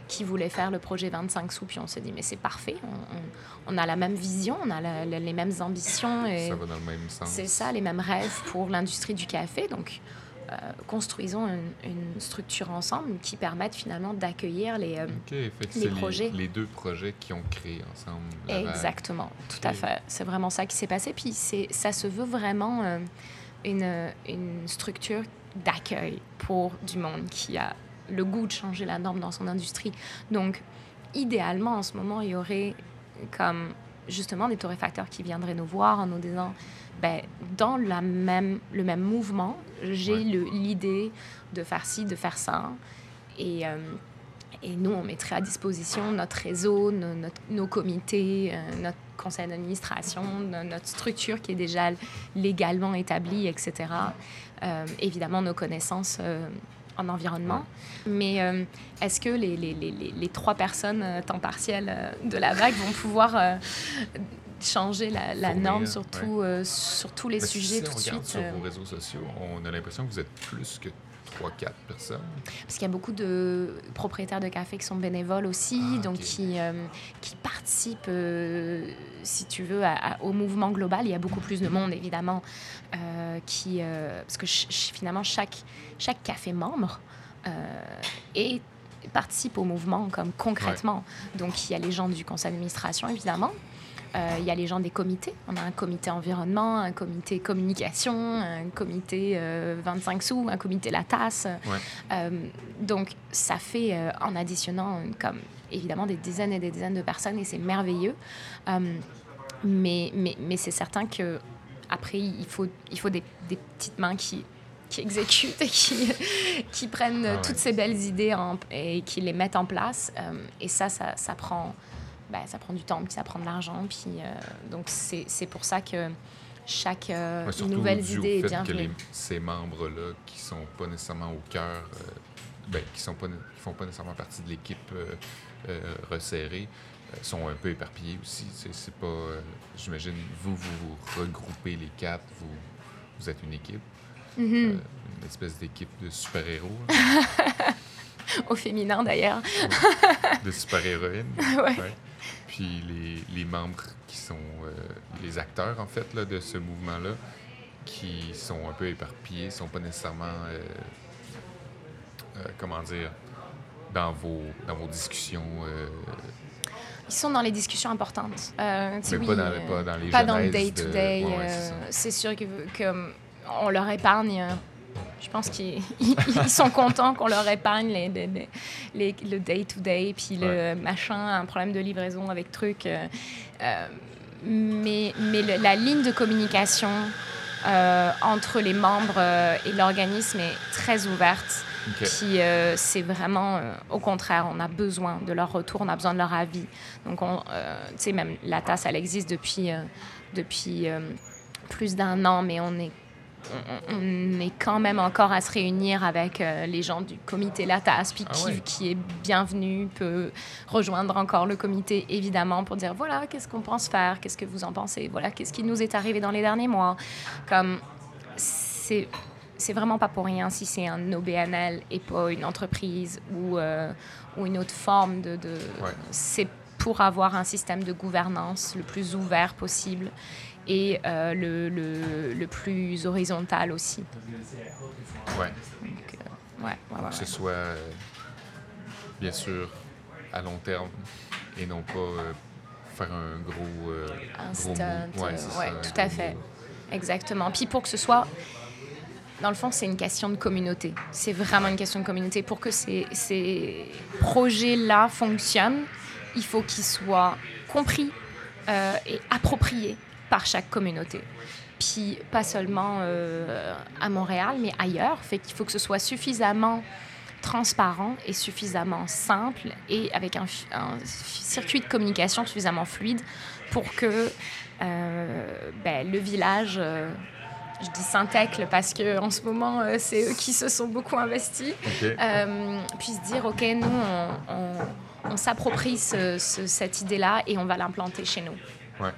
qui voulaient faire le projet 25 sous, puis on s'est dit, mais c'est parfait, on, on- on a la même vision, on a la- la- les mêmes ambitions. Et Ça va dans le même sens. c'est ça, les mêmes rêves pour l'industrie du café. Donc, construisons une, structure ensemble qui permette finalement d'accueillir les, les projets. Les, deux projets qui ont créé ensemble. Exactement, tout à fait. C'est vraiment ça qui s'est passé. Puis ça se veut vraiment une, une structure d'accueil pour du monde qui a le goût de changer la norme dans son industrie. Donc, idéalement, en ce moment, il y aurait comme justement des torréfacteurs qui viendraient nous voir en nous disant ben, dans la même, le même mouvement, j'ai l'idée de faire ci, de faire ça. Et, euh, et nous, on mettrait à disposition notre réseau, nos, comités, euh, notre conseil d'administration, notre structure qui est déjà légalement établie, etc. Euh, évidemment, nos connaissances en environnement. Mais euh, est-ce que les, les, les, les, trois personnes euh, temps partiel euh, de la vague vont pouvoir changer la, la norme sur, sur tous les sujets tout de suite? sur vos réseaux sociaux, on a l'impression que vous êtes plus que 3-4 personnes. Parce qu'il y a beaucoup de propriétaires de café qui sont bénévoles aussi, ah, donc qui, qui participent, si tu veux, au mouvement global. Il y a beaucoup plus de monde, évidemment, qui... parce que finalement, chaque, chaque café membre euh, participe au mouvement comme concrètement. Donc il y a les gens du conseil d'administration évidemment, euh, il y a les gens des comités. On a un comité environnement, un comité communication, un comité 25 euh, sous, un comité la tasse. donc ça fait en additionnant comme évidemment des dizaines et des dizaines de personnes et c'est merveilleux. mais mais, mais c'est certain que après il faut, il faut des, des petites mains qui qui exécutent et qui, qui prennent ah toutes ces belles idées et qui les mettent en place. Euh, et ça, ça, ça prend, ben, ça prend du temps, puis ça prend de l'argent. Puis, euh, donc, c'est pour ça que chaque euh, nouvelle idée est. Que ces membres-là qui sont pas nécessairement au cœur, ben, qui sont pas, qui font pas nécessairement partie de l'équipe resserrée, sont un peu éparpillés aussi. C'est pas, j'imagine, vous, vous vous regroupez les quatre, vous, vous êtes une équipe. Mm-hmm. Euh, une espèce d'équipe de super-héros. Au féminin, d'ailleurs. de super-héroïnes. Ouais. Puis les, les, membres qui sont euh, les acteurs, en fait, là, de ce mouvement-là, qui sont un peu éparpillés, sont pas nécessairement, euh, comment dire, dans vos, dans vos discussions ils sont dans les discussions importantes. Euh, Mais pas, dans, pas dans les Pas dans le day-to-day. c'est sûr que, que on leur épargne. Je pense qu'ils sont contents qu'on leur épargne les, les, le day-to-day, puis le machin, un problème de livraison avec truc. Euh, euh, mais la ligne de communication euh, entre les membres et l'organisme est très ouverte. Puis c'est vraiment, au contraire, on a besoin de leur retour, on a besoin de leur avis. Donc, tu sais, même la tasse, elle existe depuis, depuis plus d'un an, mais on est on, est quand même encore à se réunir avec euh, les gens du comité Latas, puis ah qui, est bienvenu peut rejoindre encore le comité, évidemment, pour dire voilà, qu'est-ce qu'on pense faire, qu'est-ce que vous en pensez, voilà, qu'est-ce qui nous est arrivé dans les derniers mois. Comme c'est. C'est vraiment pas pour rien si c'est un OBNL et pas une entreprise ou, euh, ou une autre forme de. de... C'est pour avoir un système de gouvernance le plus ouvert possible et euh, le, le, le, plus horizontal aussi. Ouais. Donc, euh, ouais, que ce soit, euh, bien sûr, à long terme et non pas faire un gros. un stunt. Ouais, tout à fait. Exactement. Puis pour que ce soit dans le fond, c'est une question de communauté. C'est vraiment une question de communauté. Pour que ces, ces projets-là fonctionnent, il faut qu'ils soient compris et appropriés par chaque communauté. Puis pas seulement euh, à Montréal, mais ailleurs. Fait qu'il faut que ce soit suffisamment transparent et suffisamment simple et avec un, circuit de communication suffisamment fluide pour que euh, ben, le village, euh, je dis Saint-Ecle parce qu'en ce moment, c'est eux qui se sont beaucoup investis, puisse dire, OK, nous, on, s'approprie cette idée-là et on va l'implanter chez nous. Ouais.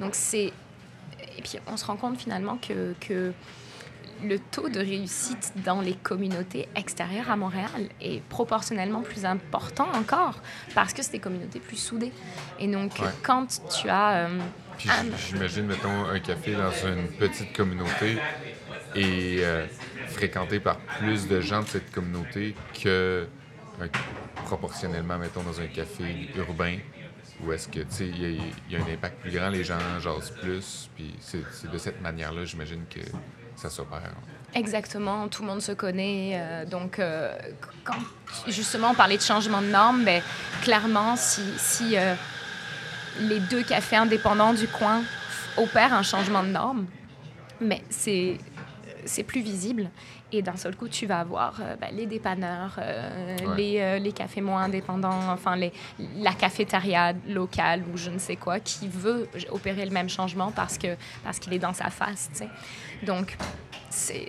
Donc c'est... Et puis on se rend compte finalement que, que le taux de réussite dans les communautés extérieures à Montréal est proportionnellement plus important encore parce que c'est des communautés plus soudées. Et donc, quand tu as... Euh, J'imagine, mettons, un café dans une petite communauté et euh, fréquenté par plus de gens de cette communauté que euh, proportionnellement, mettons, dans un café urbain ou est-ce que, tu sais, il y, a un impact plus grand, les gens jasent plus, puis c'est de cette manière-là, j'imagine que ça s'opère. Exactement, tout le monde se connaît. Euh, donc, euh, quand justement on parlait de changement de normes, ben, clairement, si, si euh, les deux cafés indépendants du coin opèrent un changement de normes, mais c'est plus visible. Et d'un seul coup, tu vas avoir euh, ben, les dépanneurs, euh, les, euh, les, cafés moins indépendants, enfin les, la cafétéria locale ou je ne sais quoi, qui veut opérer le même changement parce qu'il parce qu'il est dans sa face. Donc, c'est...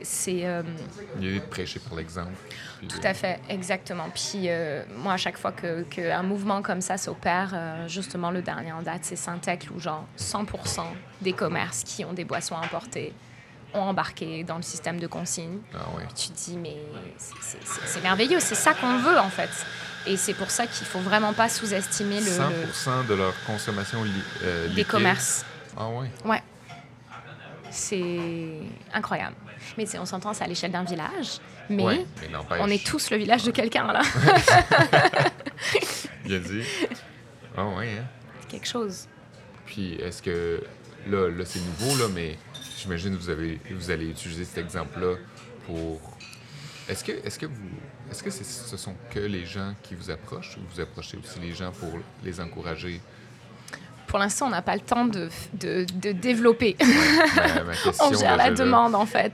Il est de prêcher par l'exemple. Tout à fait, exactement. Puis moi, à chaque fois qu'un que mouvement comme ça s'opère, justement, le dernier en date, c'est Syntec, où genre 100% des commerces qui ont des boissons importées ont embarqué dans le système de consigne. Ah Tu te dis, mais c'est merveilleux, c'est ça qu'on veut en fait. Et c'est pour ça qu'il faut vraiment pas sous-estimer le, 100% de leur consommation li euh, Des commerces. Ah oui? Ouais. C'est incroyable. Mais on s'entend, c'est à l'échelle d'un village. Mais, on est tous le village de quelqu'un, là. Bien dit. Ah oui, hein? quelque chose. Puis, est-ce que... Là, là c'est nouveau, là, mais J'imagine que vous, avez, vous allez utiliser cet exemple-là pour. Est-ce que, est-ce que, vous, est-ce que ce sont que les gens qui vous approchent ou vous approchez aussi les gens pour les encourager pour l'instant, on n'a pas le temps de, de, de développer. on gère la demande, en fait.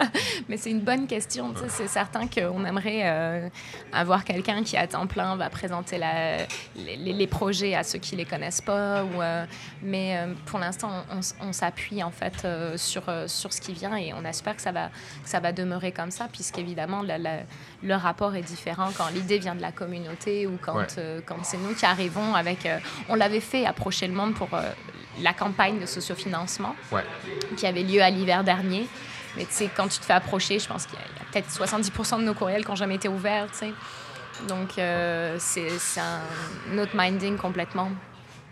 Mais c'est une bonne question. C'est certain qu'on aimerait euh, avoir quelqu'un qui, à temps plein, va présenter la, les, les, projets à ceux qui ne les connaissent pas. Ou, euh, mais euh, pour l'instant, on, on s'appuie, en fait, sur, sur ce qui vient et on espère que ça va, que ça va demeurer comme ça, puisqu'évidemment, le rapport est différent quand l'idée vient de la communauté ou quand, quand c'est nous qui arrivons avec... on l'avait fait, approcher le monde pour euh, la campagne de sociofinancement qui avait lieu à l'hiver dernier. Mais tu sais, quand tu te fais approcher, je pense qu'il y a, peut-être 70% de nos courriels qui n'ont jamais été ouverts, tu sais. Donc, euh, c'est un autre minding complètement.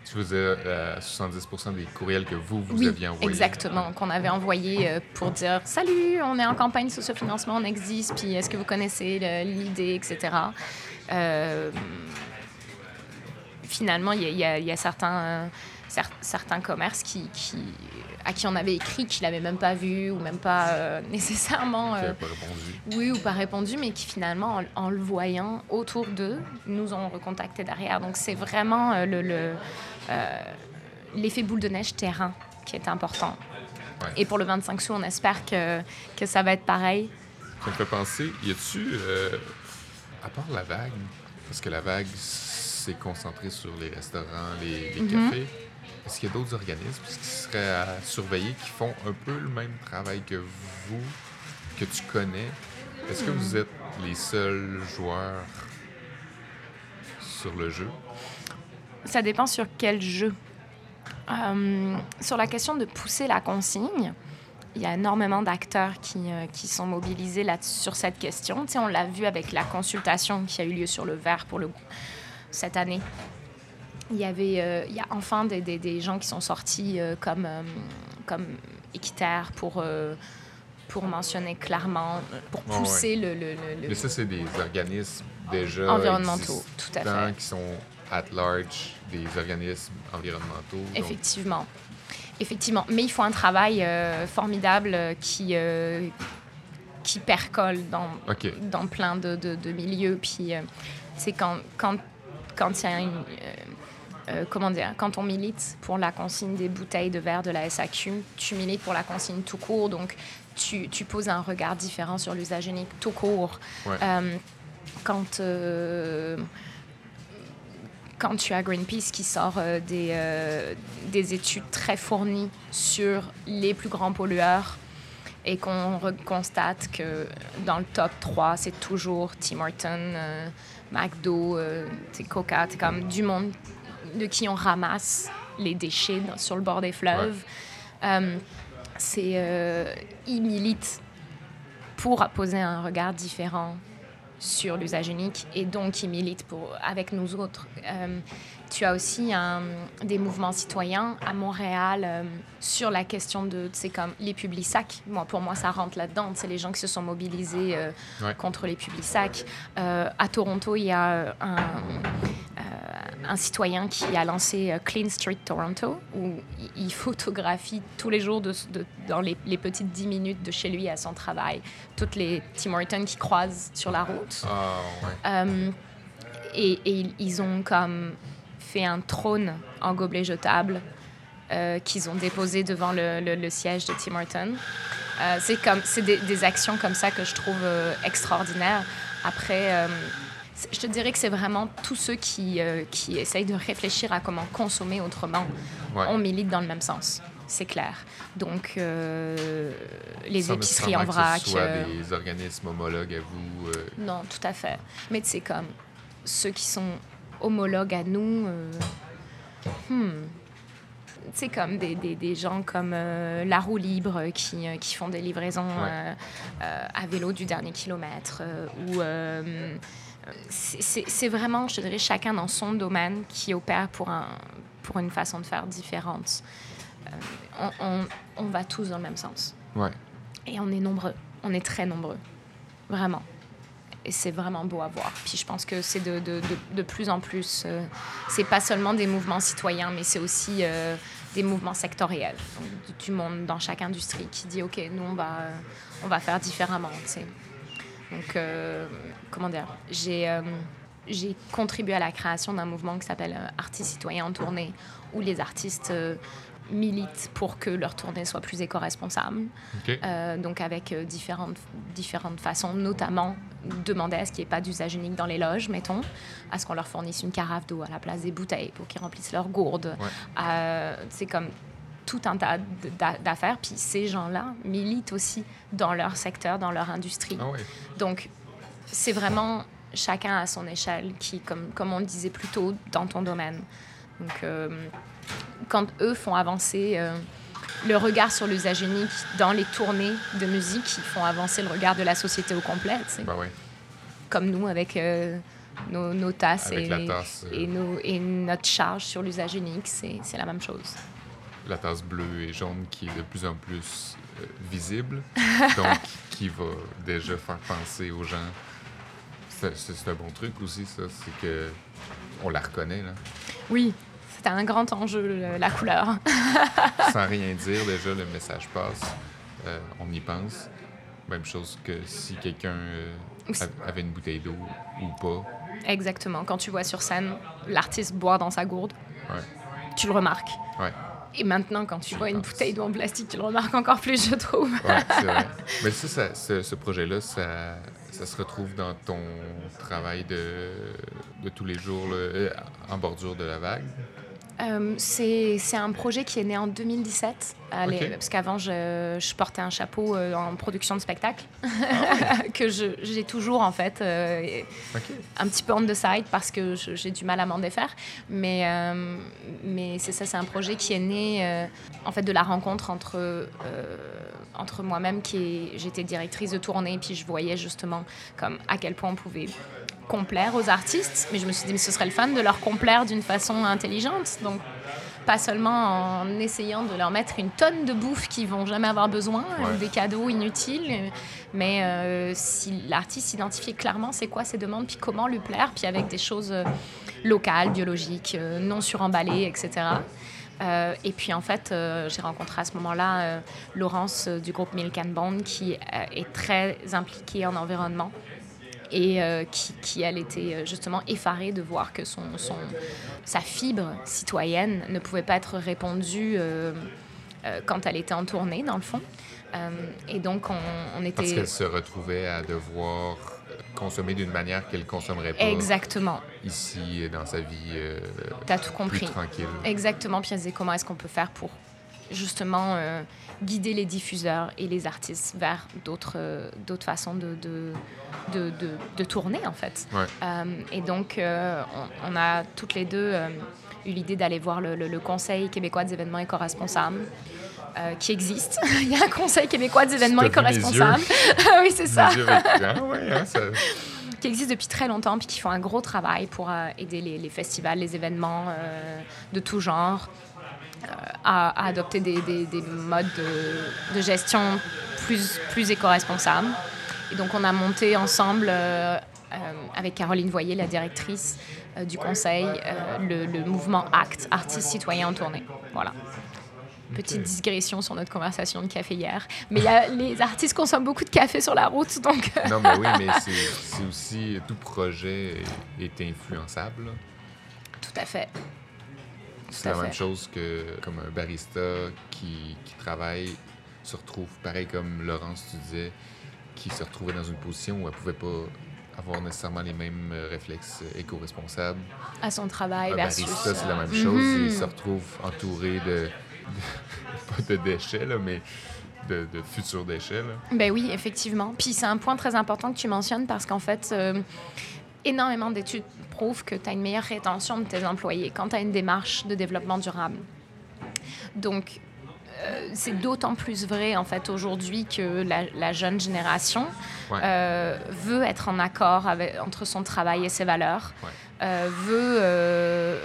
Tu veux dire 70% des courriels que vous, vous aviez envoyés? exactement, qu'on avait envoyés euh, pour dire « Salut, on est en campagne sociofinancement, on existe, puis est-ce que vous connaissez l'idée, etc. finalement, il y, y, a certains certains commerces qui, qui, à qui on avait écrit qu'ils l'avaient même pas vu ou même pas euh, nécessairement. Euh, pas répondu. Oui, ou pas répondu, mais qui finalement, en, le voyant autour d'eux, nous ont recontacté derrière. Donc c'est vraiment euh, le, l'effet boule de neige terrain qui est important. Et pour le 25 sous, on espère que, que ça va être pareil. Ça me fait penser, y a-tu, à part la vague, parce que la vague, c'est concentré sur les restaurants, les, les mm-hmm. cafés. Est-ce qu'il y a d'autres organismes qui seraient à surveiller qui font un peu le même travail que vous, que tu connais? Est-ce que vous êtes les seuls joueurs sur le jeu? Ça dépend sur quel jeu. Euh, sur la question de pousser la consigne, il y a énormément d'acteurs qui, euh, qui, sont mobilisés là sur cette question. Tu sais, on l'a vu avec la consultation qui a eu lieu sur le verre pour le, cette année il y avait euh, il y a enfin des, des, des, gens qui sont sortis euh, comme, euh, comme équitaires pour, pour mentionner clairement, pour pousser le, le, le, Mais ça, c'est des organismes déjà environnementaux, tout à fait. qui sont at large, des organismes environnementaux. Effectivement. Effectivement. Mais il faut un travail formidable qui, qui percole dans, dans plein de, de, de milieux. Puis, c'est quand, quand, quand il y a une euh, comment dire, quand on milite pour la consigne des bouteilles de verre de la SAQ, tu milites pour la consigne tout court, donc tu, tu poses un regard différent sur l'usage unique tout court. Euh, quand, euh, quand tu as Greenpeace qui sort des, des études très fournies sur les plus grands pollueurs, et qu'on constate que dans le top 3, c'est toujours Tim Horton, McDo, Coca, c'est comme du monde de qui on ramasse les déchets sur le bord des fleuves. Euh, c'est, euh, ils militent pour poser un regard différent sur l'usage unique et donc ils militent pour, avec nous autres. Euh, tu as aussi un, des mouvements citoyens à Montréal euh, sur la question de, c'est comme les publics sacs. Moi, pour moi, ça rentre là-dedans. C'est les gens qui se sont mobilisés euh, Ouais. contre les publics sacs. Euh, à Toronto, il y a un, euh, un citoyen qui a lancé euh, Clean Street Toronto, où il- photographie tous les jours, de, de- dans les, les petites 10 minutes de chez lui à son travail, toutes les Tim Hortons qui croisent sur la route. Ah, ouais. Euh, et, et ils ont comme fait un trône en gobelet jetable euh, qu'ils ont déposé devant le, le- le siège de Tim Hortons. Euh, c'est comme c'est des, des actions comme ça que je trouve euh, extraordinaires. Après, c'est- je te dirais que c'est vraiment tous ceux qui, qui essayent de réfléchir à comment consommer autrement. Ouais. On milite dans le même sens, c'est clair. Donc, euh, les Sans épiceries en vrac. Que ce soit euh, des organismes homologues à vous. euh, non, tout à fait. Mais sais, comme ceux qui sont homologues à nous, euh, hmm, sais, comme des, des, des gens comme euh, La Roue Libre qui, euh, qui font des livraisons Ouais. euh, à vélo du dernier kilomètre. ou euh, c'est- c'est c'est vraiment, je dirais, chacun dans son domaine qui opère pour, un, pour une façon de faire différente. On, on, on va tous dans le même sens. Ouais. Et on est nombreux. On est très nombreux. Vraiment. Et c'est vraiment beau à voir. Puis je pense que c'est de, de, de, plus en plus. euh, c'est pas seulement des mouvements citoyens, mais c'est aussi euh, des mouvements sectoriels. Du- monde dans chaque industrie qui dit OK, nous, on va, euh, on va faire différemment. tu sais. Donc, euh, comment dire? J'ai. j'ai contribué à la création d'un mouvement qui s'appelle Artistes citoyens en tournée, où les artistes militent pour que leur tournée soit plus éco-responsable. Euh, donc avec euh, différentes, différentes façons, notamment demander à ce qu'il n'y ait pas d'usage unique dans les loges, mettons, à ce qu'on leur fournisse une carafe d'eau à la place des bouteilles pour qu'ils remplissent leurs gourdes. Ouais. Euh, c'est comme tout un tas d'affaires. Puis ces gens-là militent aussi dans leur secteur, dans leur industrie. Ah, ouais. Donc, c'est vraiment chacun à son échelle, qui, comme, comme on le disait plus tôt, dans ton domaine. Donc, euh, quand eux font avancer euh, le regard sur l'usage unique dans les tournées de musique, ils font avancer le regard de la société au complet, ouais. comme nous avec euh, nos, nos tasses, Avec et, tasse, euh. et, nos- et notre charge sur l'usage unique, c'est la même chose. La tasse bleue et jaune qui est de plus en plus visible, donc qui va déjà faire penser aux gens. C'est un bon truc aussi, ça, c'est que on la reconnaît, là. Oui, c'était un grand enjeu, la couleur. Sans rien dire, déjà, le message passe. Euh, on y pense. Même chose que si quelqu'un euh, avait une bouteille d'eau ou pas. Exactement. Quand tu vois sur scène l'artiste boire dans sa gourde, Ouais. tu le remarques. Ouais. Et maintenant, quand tu vois une bouteille d'eau en plastique, tu le remarques encore plus, je trouve. Ouais, c'est vrai. Mais ça, ça- ce, ce projet-là, ça, ça se retrouve dans ton travail de, de tous les jours là, en bordure de la vague? Euh, c'est un projet qui est né en 2017, Allez, Ok. parce qu'avant, je, je portais un chapeau euh, en production de spectacle, que je- j'ai toujours en fait, euh, et un petit peu on the side parce que j'ai du mal à m'en défaire. Mais, euh, mais c'est ça, c'est un projet qui est né euh, en fait de la rencontre entre, euh, entre moi-même, qui j'étais directrice de tournée, puis je voyais justement comme à quel point on pouvait complaire aux artistes, mais je me suis dit, mais ce serait le fun de leur complaire d'une façon intelligente. Donc, pas seulement en essayant de leur mettre une tonne de bouffe qu'ils vont jamais avoir besoin, Ouais. ou des cadeaux inutiles, mais euh, si l'artiste identifiait clairement c'est quoi ses demandes, puis comment lui plaire, puis avec des choses euh, locales, biologiques, euh, non suremballées, etc. Euh, et puis en fait, euh, j'ai rencontré à ce moment-là euh, Laurence du groupe Milk and qui est très impliquée en environnement et euh, qui, qui, elle, était euh, justement effarée de voir que son, son, sa fibre citoyenne ne pouvait pas être répondue euh, euh, quand elle était en tournée, dans le fond. Et donc, on, on Parce était... qu'elle se retrouvait à devoir consommer d'une manière qu'elle ne consommerait pas Exactement, ici dans sa vie t'as tout plus compris. tranquille. Exactement, puis elle disait comment est-ce qu'on peut faire pour justement guider les diffuseurs et les artistes vers d'autres euh, d'autres façons de, de, de, de- de tourner, en fait. Ouais. Euh, et donc, euh, on, on a toutes les deux eu l'idée d'aller voir le, le- le Conseil québécois des événements éco-responsables. qui existe. Il y a un conseil québécois des événements éco-responsables. oui, c'est ça. Ah ouais, hein, ça- qui existent depuis très longtemps, puis qui font un gros travail pour aider les, festivals, les événements de tout genre à, adopter des, modes de, gestion plus, plus éco-responsables. Et donc, on a monté ensemble, avec Caroline Voyer, la directrice du conseil, le, le, mouvement ACT, Artistes Citoyens en tournée. Voilà. Petite digression sur notre conversation de café hier. Mais y a, les artistes consomment beaucoup de café sur la route, donc... Euh. non, mais oui, mais c'est aussi... Tout projet est influençable. Tout à fait. C'est la même chose que comme un barista qui, qui, travaille se retrouve, pareil comme Laurence, tu disais, qui se retrouvait dans une position où elle pouvait pas avoir nécessairement les mêmes euh, réflexes éco-responsables. À son travail, un barista, c'est la même chose. Il mhm. se retrouve entouré de pas de déchets, là, mais de, futurs déchets. Là. Ben oui, effectivement. Puis c'est un point très important que tu mentionnes parce qu'en fait, euh, énormément d'études prouvent que tu as une meilleure rétention de tes employés quand tu as une démarche de développement durable. Donc, euh, c'est d'autant plus vrai en fait aujourd'hui que la, jeune génération euh, veut être en accord avec, entre son travail et ses valeurs, veut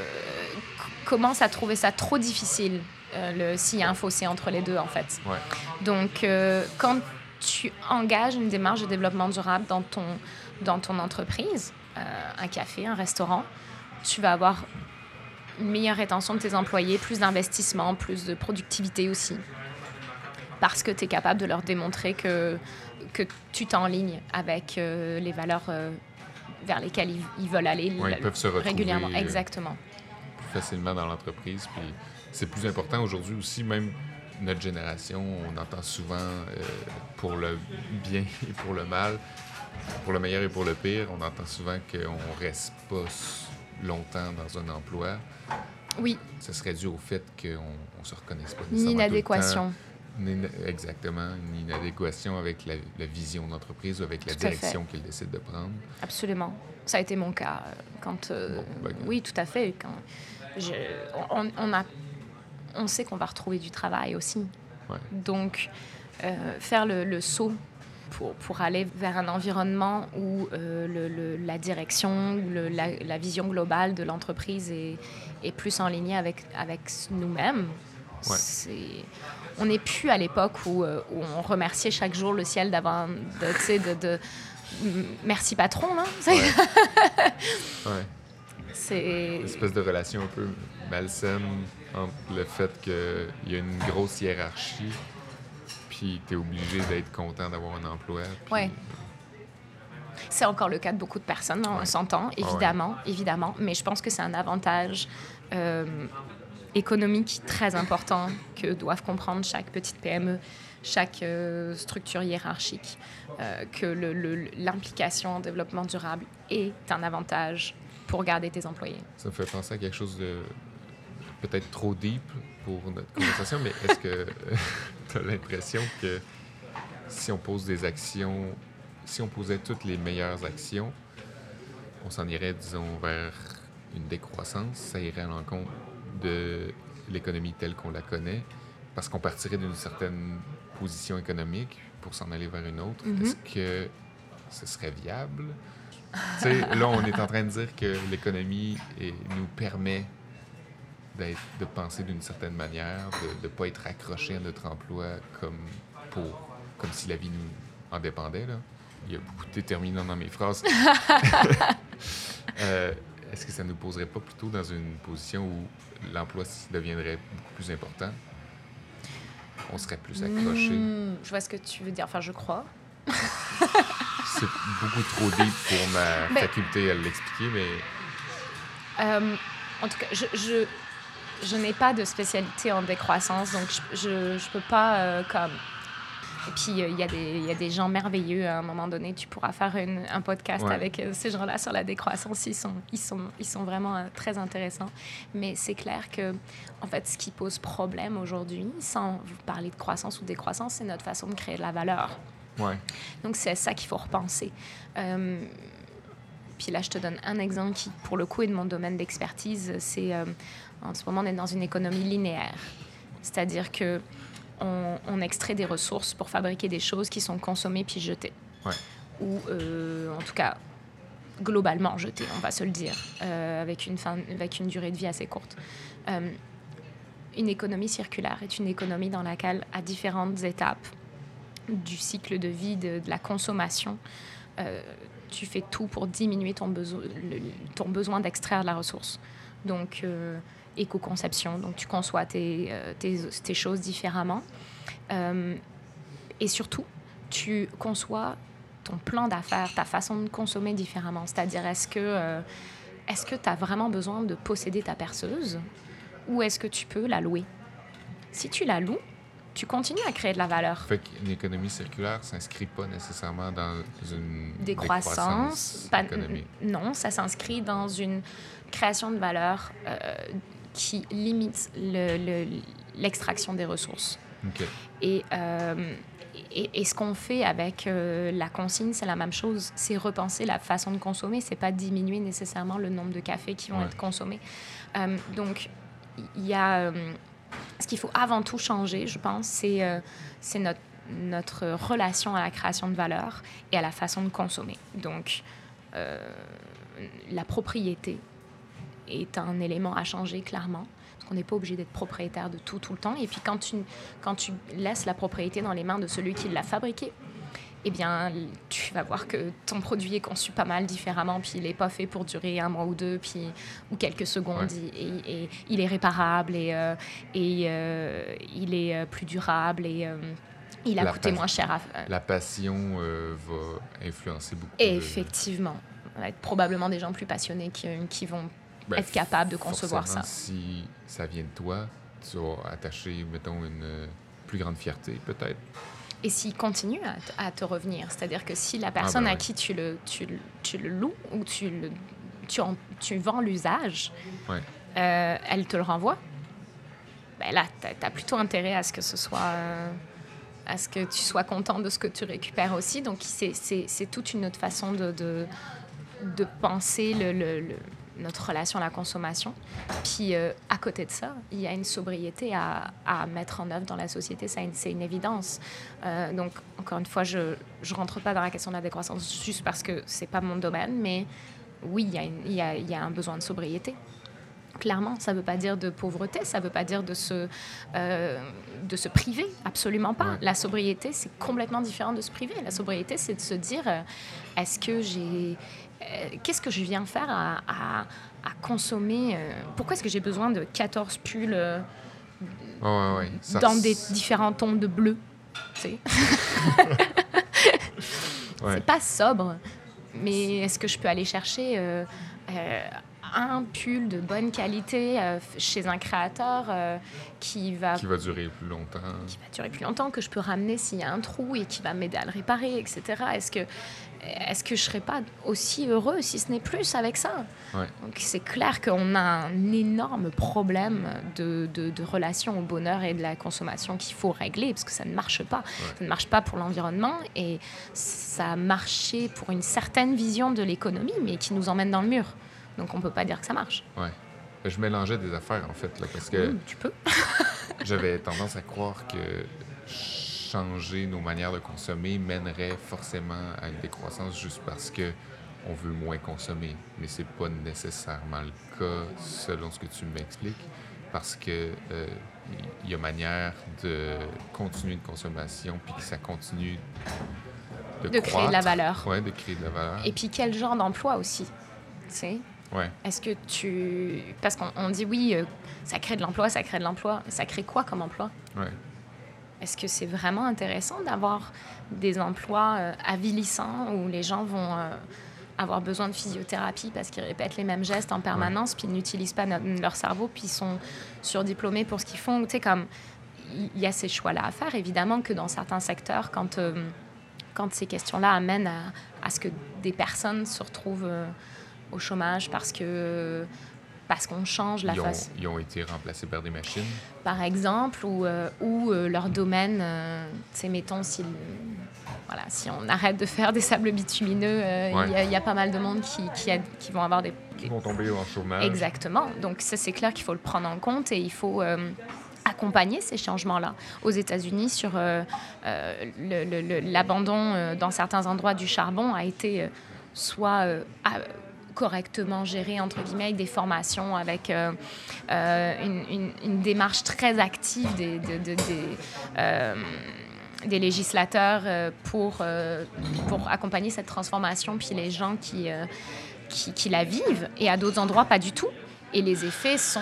commence à trouver ça trop difficile euh, s'il y a un fossé entre les deux, en fait. Donc, euh, quand tu engages une démarche de développement durable dans ton, dans ton entreprise, euh, un café, un restaurant, tu vas avoir une meilleure rétention de tes employés, plus d'investissement, plus de productivité aussi. Parce que tu es capable de leur démontrer que, que tu t'enlignes avec les valeurs vers lesquelles ils, veulent aller ils peuvent se régulièrement. Exactement. Plus facilement dans l'entreprise. Puis c'est plus important aujourd'hui aussi, même notre génération, on entend souvent euh, pour le bien et pour le mal, pour le meilleur et pour le pire, on entend souvent qu'on reste pas longtemps dans un emploi. Oui. Ce serait dû au fait qu'on ne se reconnaisse pas. Ni inadéquation. Exactement, une inadéquation avec la, vision d'entreprise ou avec la direction qu'il décide de prendre. Absolument. Ça a été mon cas. Euh, quand, euh, ben, oui, tout à fait. Quand on, on, a on sait qu'on va retrouver du travail aussi. Donc, euh, faire le, saut pour, pour, aller vers un environnement où euh, le, la direction, la, vision globale de l'entreprise est, est, plus en ligne avec, avec nous-mêmes. On n'est plus à l'époque où, euh, où, on remerciait chaque jour le ciel d'avoir, de, de, de, merci patron, là. ouais. C'est une espèce de relation un peu malsaine le fait qu'il y a une grosse hiérarchie, puis tu es obligé d'être content d'avoir un emploi. Oui. C'est encore le cas de beaucoup de personnes, hein, on s'entend, évidemment, évidemment, mais je pense que c'est un avantage euh, économique très important que doivent comprendre chaque petite PME, chaque euh, structure hiérarchique, euh, que l'implication en développement durable est un avantage pour garder tes employés. Ça me fait penser à quelque chose de peut-être trop deep pour notre conversation, mais est-ce que tu as l'impression que si on pose des actions, si on posait toutes les meilleures actions, on s'en irait, disons, vers une décroissance, ça irait à l'encontre de l'économie telle qu'on la connaît, parce qu'on partirait d'une certaine position économique pour s'en aller vers une autre. Mm-hmm. Est-ce que ce serait viable? là, on est en train de dire que l'économie nous permet de penser d'une certaine manière, de ne pas être accroché à notre emploi comme, pour, comme si la vie nous en dépendait. Là. Il y a beaucoup de déterminants dans mes phrases. Euh, est-ce que ça ne nous poserait pas plutôt dans une position où l'emploi deviendrait beaucoup plus important? On serait plus accroché. Hmm, je vois ce que tu veux dire. Enfin, je crois. C'est beaucoup trop deep pour ma faculté à l'expliquer, mais... Euh, en tout cas, je, je je n'ai pas de spécialité en décroissance, donc je ne peux pas euh, comme... Et puis, euh, il y, y, a des gens merveilleux. À un moment donné, tu pourras faire une, un podcast avec euh, ces gens-là sur la décroissance. Ils sont, ils sont, ils sont vraiment très intéressants. Mais c'est clair que, en fait, ce qui pose problème aujourd'hui, sans vous parler de croissance ou décroissance, c'est notre façon de créer de la valeur. Ouais. Donc, c'est ça qu'il faut repenser. puis là, je te donne un exemple qui, pour le coup, est de mon domaine d'expertise. C'est en ce moment, on est dans une économie linéaire. C'est-à-dire que on, extrait des ressources pour fabriquer des choses qui sont consommées puis jetées. Ouais. Ou, euh, en tout cas, globalement jeté, on va se le dire, avec, une fin, avec une durée de vie assez courte. une économie circulaire est une économie dans laquelle, à différentes étapes du cycle de vie de, la consommation, tu fais tout pour diminuer ton, besoin, ton besoin d'extraire de la ressource. Donc, éco-conception, donc tu conçois tes, tes, tes choses différemment. et surtout, tu conçois ton plan d'affaires, ta façon de consommer différemment. C'est-à-dire, est-ce que euh, est-ce que tu as vraiment besoin de posséder ta perceuse ou est-ce que tu peux la louer? Si tu la loues, tu continues à créer de la valeur. Fait qu'une économie circulaire s'inscrit pas nécessairement dans une décroissance. décroissance non, ça s'inscrit dans une création de valeur euh, qui limite l'extraction le, des ressources. Et euh, et, ce qu'on fait avec euh, la consigne, c'est la même chose. C'est repenser la façon de consommer. C'est pas diminuer nécessairement le nombre de cafés qui vont être consommés. Euh, donc, il y a ce qu'il faut avant tout changer, je pense, c'est c'est notre notre relation à la création de valeur et à la façon de consommer. Donc, la propriété est un élément à changer clairement qu'on n'est pas obligé d'être propriétaire de tout tout le temps. Et puis quand tu, quand tu laisses la propriété dans les mains de celui qui l'a fabriqué, eh bien, tu vas voir que ton produit est conçu pas mal différemment, puis il n'est pas fait pour durer un mois ou deux, puis ou quelques secondes. Et, il est réparable et, euh, et euh, il est euh, plus durable et il a coûté moins cher. À... La passion va influencer beaucoup. Effectivement. être probablement des gens plus passionnés qui, qui vont ben, être capables de concevoir ça. Si ça vient de toi, tu vas attacher, mettons, une plus grande fierté, peut-être. Et s'il continue à, te revenir, c'est-à-dire que si la ah, personne ben à qui tu le, tu, tu, le loues ou tu, le, tu, tu vends l'usage, euh, elle te le renvoie, ben là, tu as, plutôt intérêt à ce que ce soit. Euh, à ce que tu sois content de ce que tu récupères aussi. Donc, c'est toute une autre façon de, de, de penser le, le notre relation à la consommation. Puis euh, à côté de ça, il y a une sobriété à, à mettre en œuvre dans la société, c'est une, évidence. Euh, donc encore une fois, je ne rentre pas dans la question de la décroissance juste parce que c'est pas mon domaine, mais oui, il y, a il, y a, il y a un besoin de sobriété. Clairement, ça ne veut pas dire de pauvreté, ça ne veut pas dire de se, euh, de se priver, absolument pas. La sobriété, c'est complètement différent de se priver. La sobriété, c'est de se dire, est-ce que j'ai qu'est-ce que je viens faire à, consommer euh, Pourquoi est-ce que j'ai besoin de 14 pulls euh, dans des différents tons de bleu C'est pas sobre, mais est-ce que je peux aller chercher un pull de bonne qualité chez un créateur qui va qui va durer plus longtemps. Qui va durer plus longtemps que je peux ramener s'il y a un trou et qui va m'aider à le réparer etc est-ce que est-ce que je serais pas aussi heureux, si ce n'est plus, avec ça? Donc c'est clair qu'on a un énorme problème de, de, relation au bonheur et de la consommation qu'il faut régler, parce que ça ne marche pas. Ça ne marche pas pour l'environnement, et ça a marché pour une certaine vision de l'économie, mais qui nous emmène dans le mur. Donc on ne peut pas dire que ça marche. Ouais. Je mélangeais des affaires, en fait, là, parce que... tu peux. j'avais tendance à croire que changer nos manières de consommer mènerait forcément à une décroissance juste parce que on veut moins consommer. Mais c'est pas nécessairement le cas selon ce que tu m'expliques, parce que euh, il y a manière de continuer une consommation puis que ça continue de, de créer de la valeur. Ouais, de créer de la valeur. Et puis quel genre d'emploi aussi, tu sais? Ouais. Est-ce que tu... Parce qu'on dit oui, euh, ça crée de l'emploi, ça crée de l'emploi. Ça crée quoi comme emploi? Ouais. Est-ce que c'est vraiment intéressant d'avoir des emplois euh, avilissants où les gens vont euh, avoir besoin de physiothérapie parce qu'ils répètent les mêmes gestes en permanence, puis ils n'utilisent pas leur cerveau, puis ils sont surdiplômés pour ce qu'ils font? Tu sais, comme il y a ces choix-là à faire. Évidemment que dans certains secteurs, quand, euh, quand ces questions-là amènent à, à, ce que des personnes se retrouvent au chômage parce que parce qu'on change la face. Ils ont été remplacés par des machines? Par exemple, ou, euh, ou euh, leur domaine, euh, c'est mettons, si, voilà, si on arrête de faire des sables bitumineux, il y, a pas mal de monde qui, qui, qui vont avoir des... Qui vont tomber en chômage. Exactement. Donc ça, c'est clair qu'il faut le prendre en compte et il faut accompagner ces changements-là. Aux États-Unis, sur l'abandon dans certains endroits du charbon a été soit correctement géré, entre guillemets, avec des formations, avec euh, euh, une, démarche très active des, euh, des législateurs pour, pour accompagner cette transformation, puis les gens qui, qui, qui, la vivent, et à d'autres endroits, pas du tout. Et les effets sont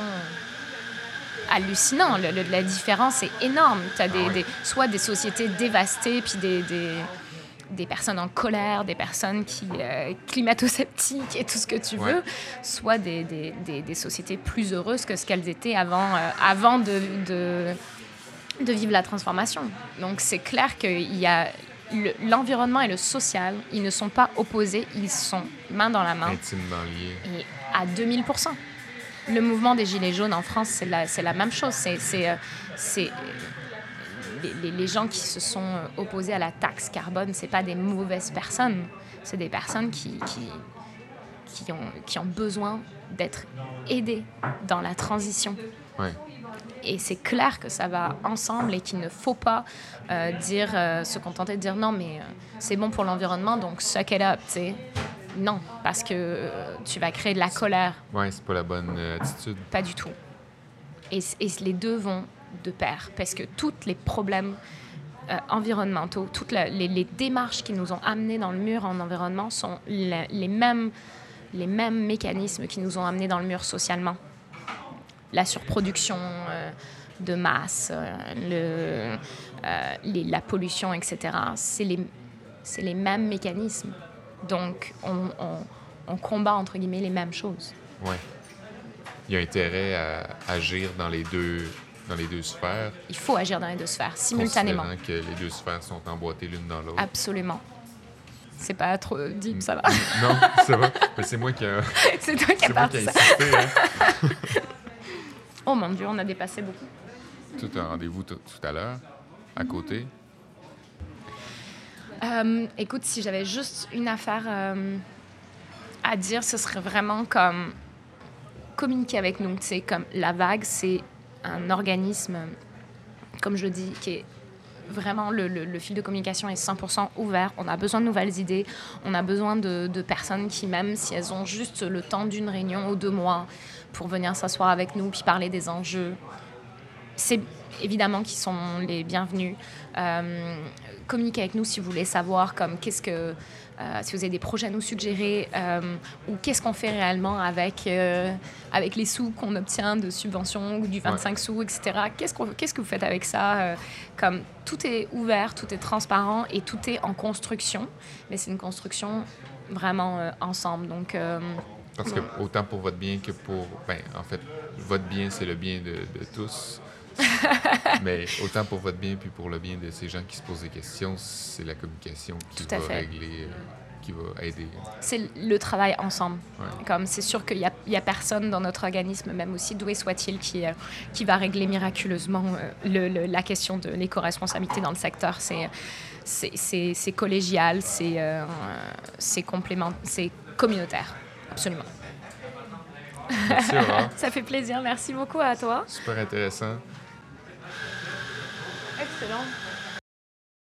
hallucinants. la différence est énorme. Tu as des, ah des, soit des sociétés dévastées, puis des, des des personnes en colère, des personnes qui euh, climato-sceptiques et tout ce que tu veux, soit des, des, des, sociétés plus heureuses que ce qu'elles étaient avant, euh, avant de, de, de, vivre la transformation. Donc c'est clair qu'il y a l'environnement et le social, ils ne sont pas opposés, ils sont main dans la main. Intimement liés. Et à 2000 Le mouvement des Gilets jaunes en France, c'est la, la même chose. C'est les, gens qui se sont euh, opposés à la taxe carbone, ce pas des mauvaises personnes, c'est des personnes qui, qui, ont, qui ont besoin d'être aidées dans la transition. Et c'est clair que ça va ensemble et qu'il ne faut pas euh, dire, euh, se contenter de dire non, mais c'est bon pour l'environnement, donc suck it up, tu sais. Non, parce que tu vas créer de la colère. Ouais, c'est pas la bonne attitude. Pas du tout. Et, et les deux vont de pair, parce que tous les problèmes euh, environnementaux, toutes les, démarches qui nous ont amenés dans le mur en environnement sont les, mêmes, les mêmes mécanismes qui nous ont amenés dans le mur socialement. La surproduction euh, de masse, euh, la pollution, etc. C'est les, les mêmes mécanismes. Donc, on, on, combat, entre guillemets, les mêmes choses. Oui. Il y a intérêt à agir dans les deux dans les deux sphères. Il faut agir dans les deux sphères simultanément. que les deux sphères sont emboîtées l'une dans l'autre. Absolument. C'est pas trop deep, ça va? non, ça va. c'est moi qui a. c'est toi qui as parti ça. Hein. oh mon Dieu, on a dépassé beaucoup. Tout un rendez-vous tout à l'heure, à côté. Euh, écoute, si j'avais juste une affaire euh, à dire, ce serait vraiment comme communiquer avec nous. C'est comme la vague, c'est un organisme, comme je dis, qui est vraiment le, fil de communication est 100% ouvert. On a besoin de nouvelles idées. On a besoin de, personnes qui, même si elles ont juste le temps d'une réunion ou deux mois pour venir s'asseoir avec nous puis parler des enjeux, c'est évidemment qu'ils sont les bienvenus. Euh, communiquez avec nous si vous voulez savoir comme qu'est-ce que euh, si vous avez des projets à nous suggérer euh, ou qu'est-ce qu'on fait réellement avec, euh, avec les sous qu'on obtient de subventions ou du 25 sous, etc. Qu'est-ce, qu'on, qu'est-ce que vous faites avec ça Comme tout est ouvert, tout est transparent et tout est en construction, mais c'est une construction vraiment ensemble. Donc, Parce que autant pour votre bien que pour... Ben, en fait, votre bien, c'est le bien de, de tous. Mais autant pour votre bien puis pour le bien de ces gens qui se posent des questions, c'est la communication qui va régler, euh, qui va aider. C'est le travail ensemble. Comme c'est sûr qu'il n'y a, a, personne dans notre organisme, même aussi doué soit-il, qui, euh, qui va régler miraculeusement euh, le, la question de l'éco-responsabilité dans le secteur. C'est c'est collégial, c'est c'est c'est communautaire, absolument. Merci, Ça fait plaisir. Merci beaucoup à toi. Super intéressant. Excellent.